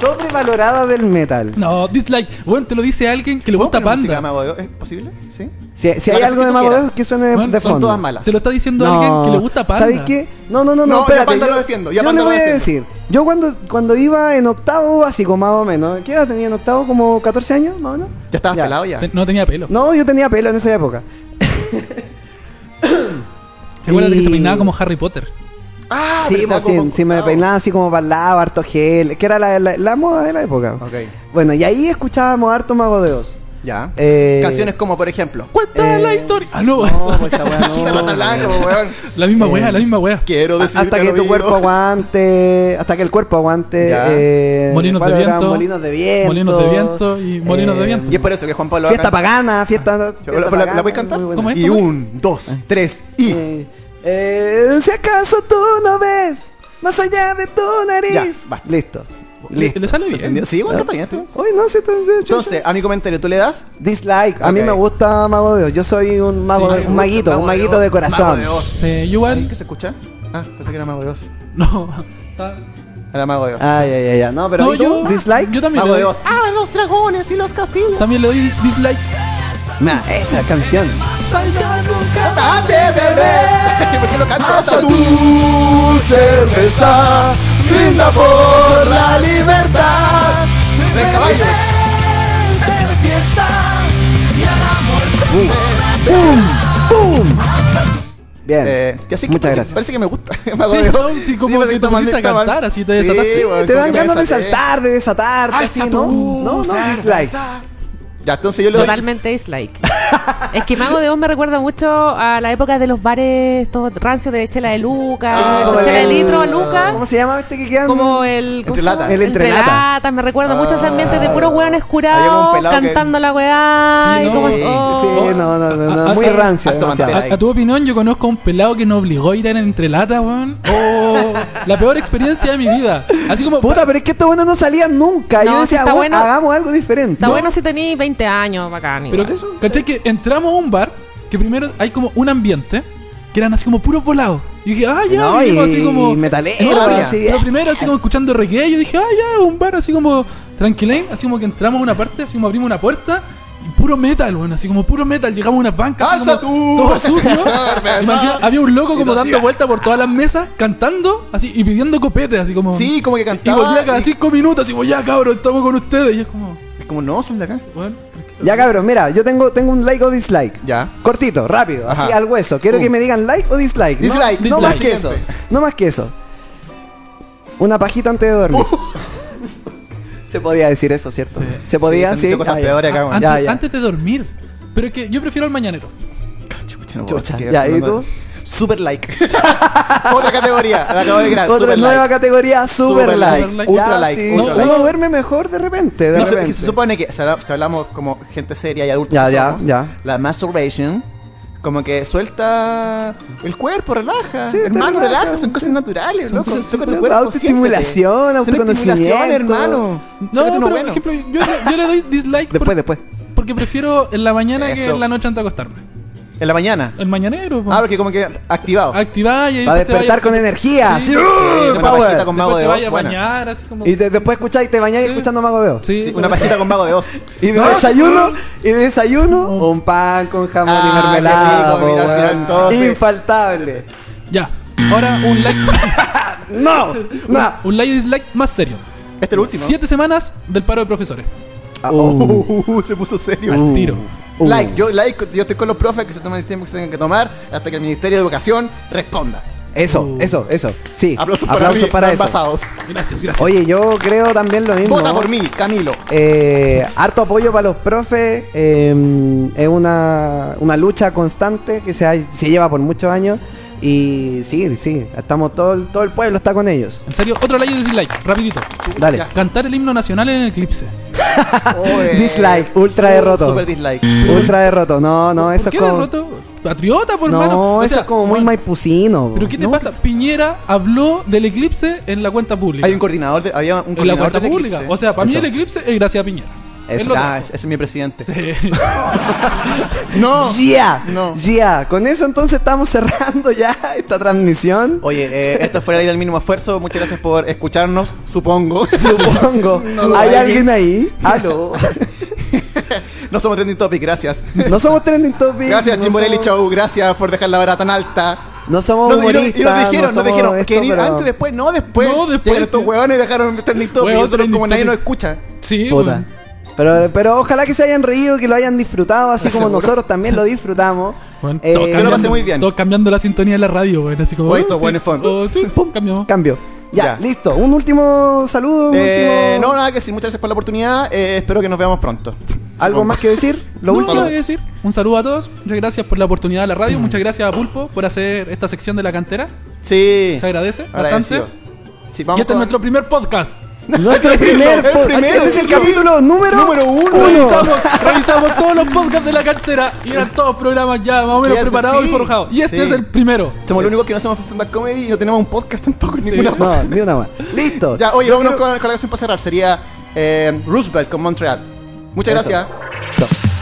Sobrevalorada del metal. No, dislike. Bueno, te lo dice alguien que le ¿Puedo gusta poner música de Panda. Mago de Oz? ¿Es posible? ¿Sí? Si, hay algo que de tú Mago de quieras. Oz que suene Bueno, de son fondo. todas malas. Te lo está diciendo alguien que le gusta Panda. ¿Sabes qué? No, no, no, no, No, yo espérate. Panda lo defiendo, yo yo Panda le lo voy a defiendo. decir. Yo cuando, cuando iba en octavo básico, más o menos. ¿Qué edad tenía en octavo? ¿Como 14 años, más o menos? ¿Ya estabas pelado ya? Te- No tenía pelo. No, yo tenía pelo en esa época. ¿Se acuerdan de que se Y- peinaba como Harry Potter? Ah, sí, pues, sí, Como- sí, me ah, peinaba así como para el lado, harto gel. Que era la, la, la moda de la época. Ok, Bueno, y ahí escuchábamos harto Mago de Oz. ya. Eh, Canciones como, por ejemplo. Cuenta Eh, la historia. Ah, no. No, pues esa weá no. Quita rata blanca, weón. la misma Eh, wea, la misma wea. Quiero decir hasta que tu cuerpo aguante, hasta que el cuerpo aguante. Eh, Molinos de viento. Molinos de viento. Molinos de viento y molinos de viento. Y es por eso que Juan Pablo a Fiesta cantar. pagana, fiesta. ¿La, fiesta la- la- pagana, la puedes cantar? muy buena. ¿Cómo es? Y un, dos, tres, y. Eh, si acaso tú no ves más allá de tu nariz. Ya, basta. Listo. Listo. le sale ¿Se bien. Sí, no, sí, está- Entonces, a mi comentario, ¿tú le das? Dislike. A mí me gusta Mago de Oz. Yo soy un mago, Sí, de- me un maguito, Mago un de maguito de corazón. Mago de Oz. ¿Qué se escucha? Ah, pensé que era Mago de Oz. No. Está- Era Mago de Oz. Ay, ay, ay, ay. No, pero No, ¿y tú? yo. Dislike. Yo también Mago le de Oz. ¡Ah, los dragones y los castillos! también le doy dislike. Nah, esa canción. ¡Cállate, bebé! ¿Por qué lo cantas? tu cerveza, brinda por la libertad. ¡El caballo! ¡Pum! Bien. Eh, y así que Muchas parece, gracias. parece que me gusta Mago Sí, de no, sí, como parece que te pusiste a cantar, así te Sí, desataste. weón, te como dan me ganas de saltar, de desatarte, así, ¿no? No, no, dislike. Ya, entonces yo le doy... Totalmente dislike. es que Mago de Oz me recuerda mucho a la época de los bares estos rancios de chela de Luca, Sí, como chela de litro a Luca. ¿Cómo se llama este que quedan? Como el. ¿cómo Entre se llama? lata. El entre lata. lata, Me recuerda mucho ese ambiente de puros hueones curados que- cantando la weá. Sí, y como, oh. Sí, no, no, no, no, Ah, muy ah, rancio. A, a tu opinión, yo conozco a un pelado que nos obligó a ir en entrelata, weón. Oh, la peor experiencia de mi vida. Así como. Puta, pero es que estos buenos no salían nunca. No, Yo decía, está "Oh, bueno. hagamos algo diferente. Está No. bueno si tenéis 20 años, bacán. Pero, igual. ¿cachai? Que entramos a un bar que primero hay como un ambiente que eran así como puros volados. Y dije, ah, ya, No, y y- así como. y metalero, No, así, Pero eh. primero así como escuchando reggae, yo dije, ah, ya, un bar así como tranquilén, así como que entramos a una parte, así como abrimos una puerta. Y puro metal, bueno, así como puro metal. Llegamos a una banca, así ¡Alza como tú! todo sucio. Y había un loco Y como dando hacía. vuelta por todas las mesas, cantando, así, y pidiendo copete, así como. Sí, como que Y cantaba. volvía cada y- cinco minutos, así como, ya, cabrón, estamos con ustedes. Y es como, Es como, no, sal de acá. bueno. Ya, cabrón, mira, yo tengo, tengo un like o dislike. Ya. Cortito, rápido, así al hueso. Quiero Uh. que me digan like o dislike. No- Dislike, No, dislike. más que eso. No más que eso. Una pajita antes de dormir. Se podía decir eso, ¿cierto? Sí. Se podía, se han sí. cosas Ah, ya. peores acá, Ah, antes, Ya, ya. antes de dormir. Pero es que yo prefiero al mañanero. Chucha, no puedo Chucha. creer, Ya, ¿y tú? Super like. Otra categoría, la acabo de crear. Otra super nueva like. categoría, super, Super like. like, ultra Ya, like, sí, ultra like. duerme mejor de repente, de No, se, repente. se supone que si habla- si hablamos como gente seria y adultos Ya, que ya, somos, ya. la masturbation como que suelta el cuerpo, relaja. Sí, hermano, relaja. relaja. Son cosas naturales, Son loco. Toca tu súper- cuerpo. autoestimulación, autoconocimiento. hermano. No, pero uno por bueno. ejemplo, yo, le- yo le doy dislike por- Después, después. porque prefiero en la mañana que Eso. en la noche antes de acostarme. En la mañana. El mañanero, po. Ah, porque como que activado. Activar y ahí Para después te despertar vayas- con energía. Sí, ¡uh! una power. pajita con mago Después de te a buena. bañar, así como... Y de- después escucháis, te bañáis escuchando Mago de Oz. Sí, Una pajita con mago de Oz. Y de No, desayuno, y de desayuno, un pan con jamón Ah, y qué mermelada. mira, al weón. Infaltable. Ya. Ahora un like, No, no. un like y dislike más serio. Este es el último. Siete semanas del paro de profesores. Ah, Uh, se puso serio. Al tiro. Uh. Like, yo, like, yo estoy con los profes que se toman el tiempo que se tengan que tomar hasta que el Ministerio de Educación responda. Eso, Uh. eso, eso. Sí. Aplausos para, mí, para eso. Gracias, gracias. Oye, yo creo también lo mismo. Vota por mí, Camilo. Eh, harto apoyo para los profes. eh, es una, una lucha constante que se, ha- se lleva por muchos años. Y sí, sí, estamos todo, el- todo el pueblo está con ellos. En serio, otro like y dislike, rapidito. Dale. Ya. Cantar el himno nacional en el eclipse. Oye, Dislike, ultra su- derroto. Super dislike. Ultra derroto. No, no, eso ¿Por es qué como. derroto? Patriota, por No, hermano. O eso sea, es como muy bueno, maipucino. ¿Pero qué te ¿no? pasa? Piñera habló del eclipse en la cuenta pública. Hay un coordinador, de, había un en la coordinador cuenta del pública. Eclipse. O sea, para mí Eso. el eclipse es gracias a Piñera. Lo Ah, ese es mi presidente. Sí. No. Ya, No. ya. Con eso entonces estamos cerrando ya esta transmisión. Oye, eh, esto fue la ley del mínimo esfuerzo. Muchas gracias por escucharnos, supongo. Supongo. No ¿Hay alguien ahí? Aló. no somos trending topic, gracias. No somos trending topic. Gracias, no Chimborelli somos- Show. Gracias por dejar la vara tan alta. No somos No, y, no- y humoristas. nos dijeron, no nos dijeron que esto, venir pero- antes, después, no, después. No, después, Llegan estos sí. huevones y dejaron trending topic. Nosotros, como nadie nos escucha. Sí, Puta. Pero, pero ojalá que se hayan reído, que lo hayan disfrutado, así como ¿Seguro? nosotros también lo disfrutamos. Weón, Eh, todos yo lo pasé muy bien. Todos cambiando la sintonía de la radio, weón. Así como. Oye, esto oh, bueno sí, fue. oh, sí, pum, cambiamos. Cambio. Ya, Ya. listo. Un último saludo. un Eh, último- no, nada que decir. Muchas gracias por la oportunidad. Eh, espero que nos veamos pronto. ¿Algo más que decir? Lo no, último. que decir. Un saludo a todos. Muchas gracias por la oportunidad de la radio. Muchas gracias a Pulpo por hacer esta sección de la cantera. Sí. Se agradece bastante. Agradecido. Sí, Y vamos este es con- nuestro primer podcast. Nuestro El primer el podcast. primero, Este es el sí. capítulo número, Número uno. Revisamos, revisamos todos los podcasts de la cantera y eran todos programas ya más o menos preparados sí, y forjados. Y este sí. es el primero. Somos los únicos que no hacemos stand-up comedy y no tenemos un podcast tampoco en Sí. ninguna No, ni una más. Listo. Ya, oye, Yo vámonos creo- con, con la canción para cerrar. Sería eh, Roosevelt con Montreal. Muchas Eso. gracias. Chao.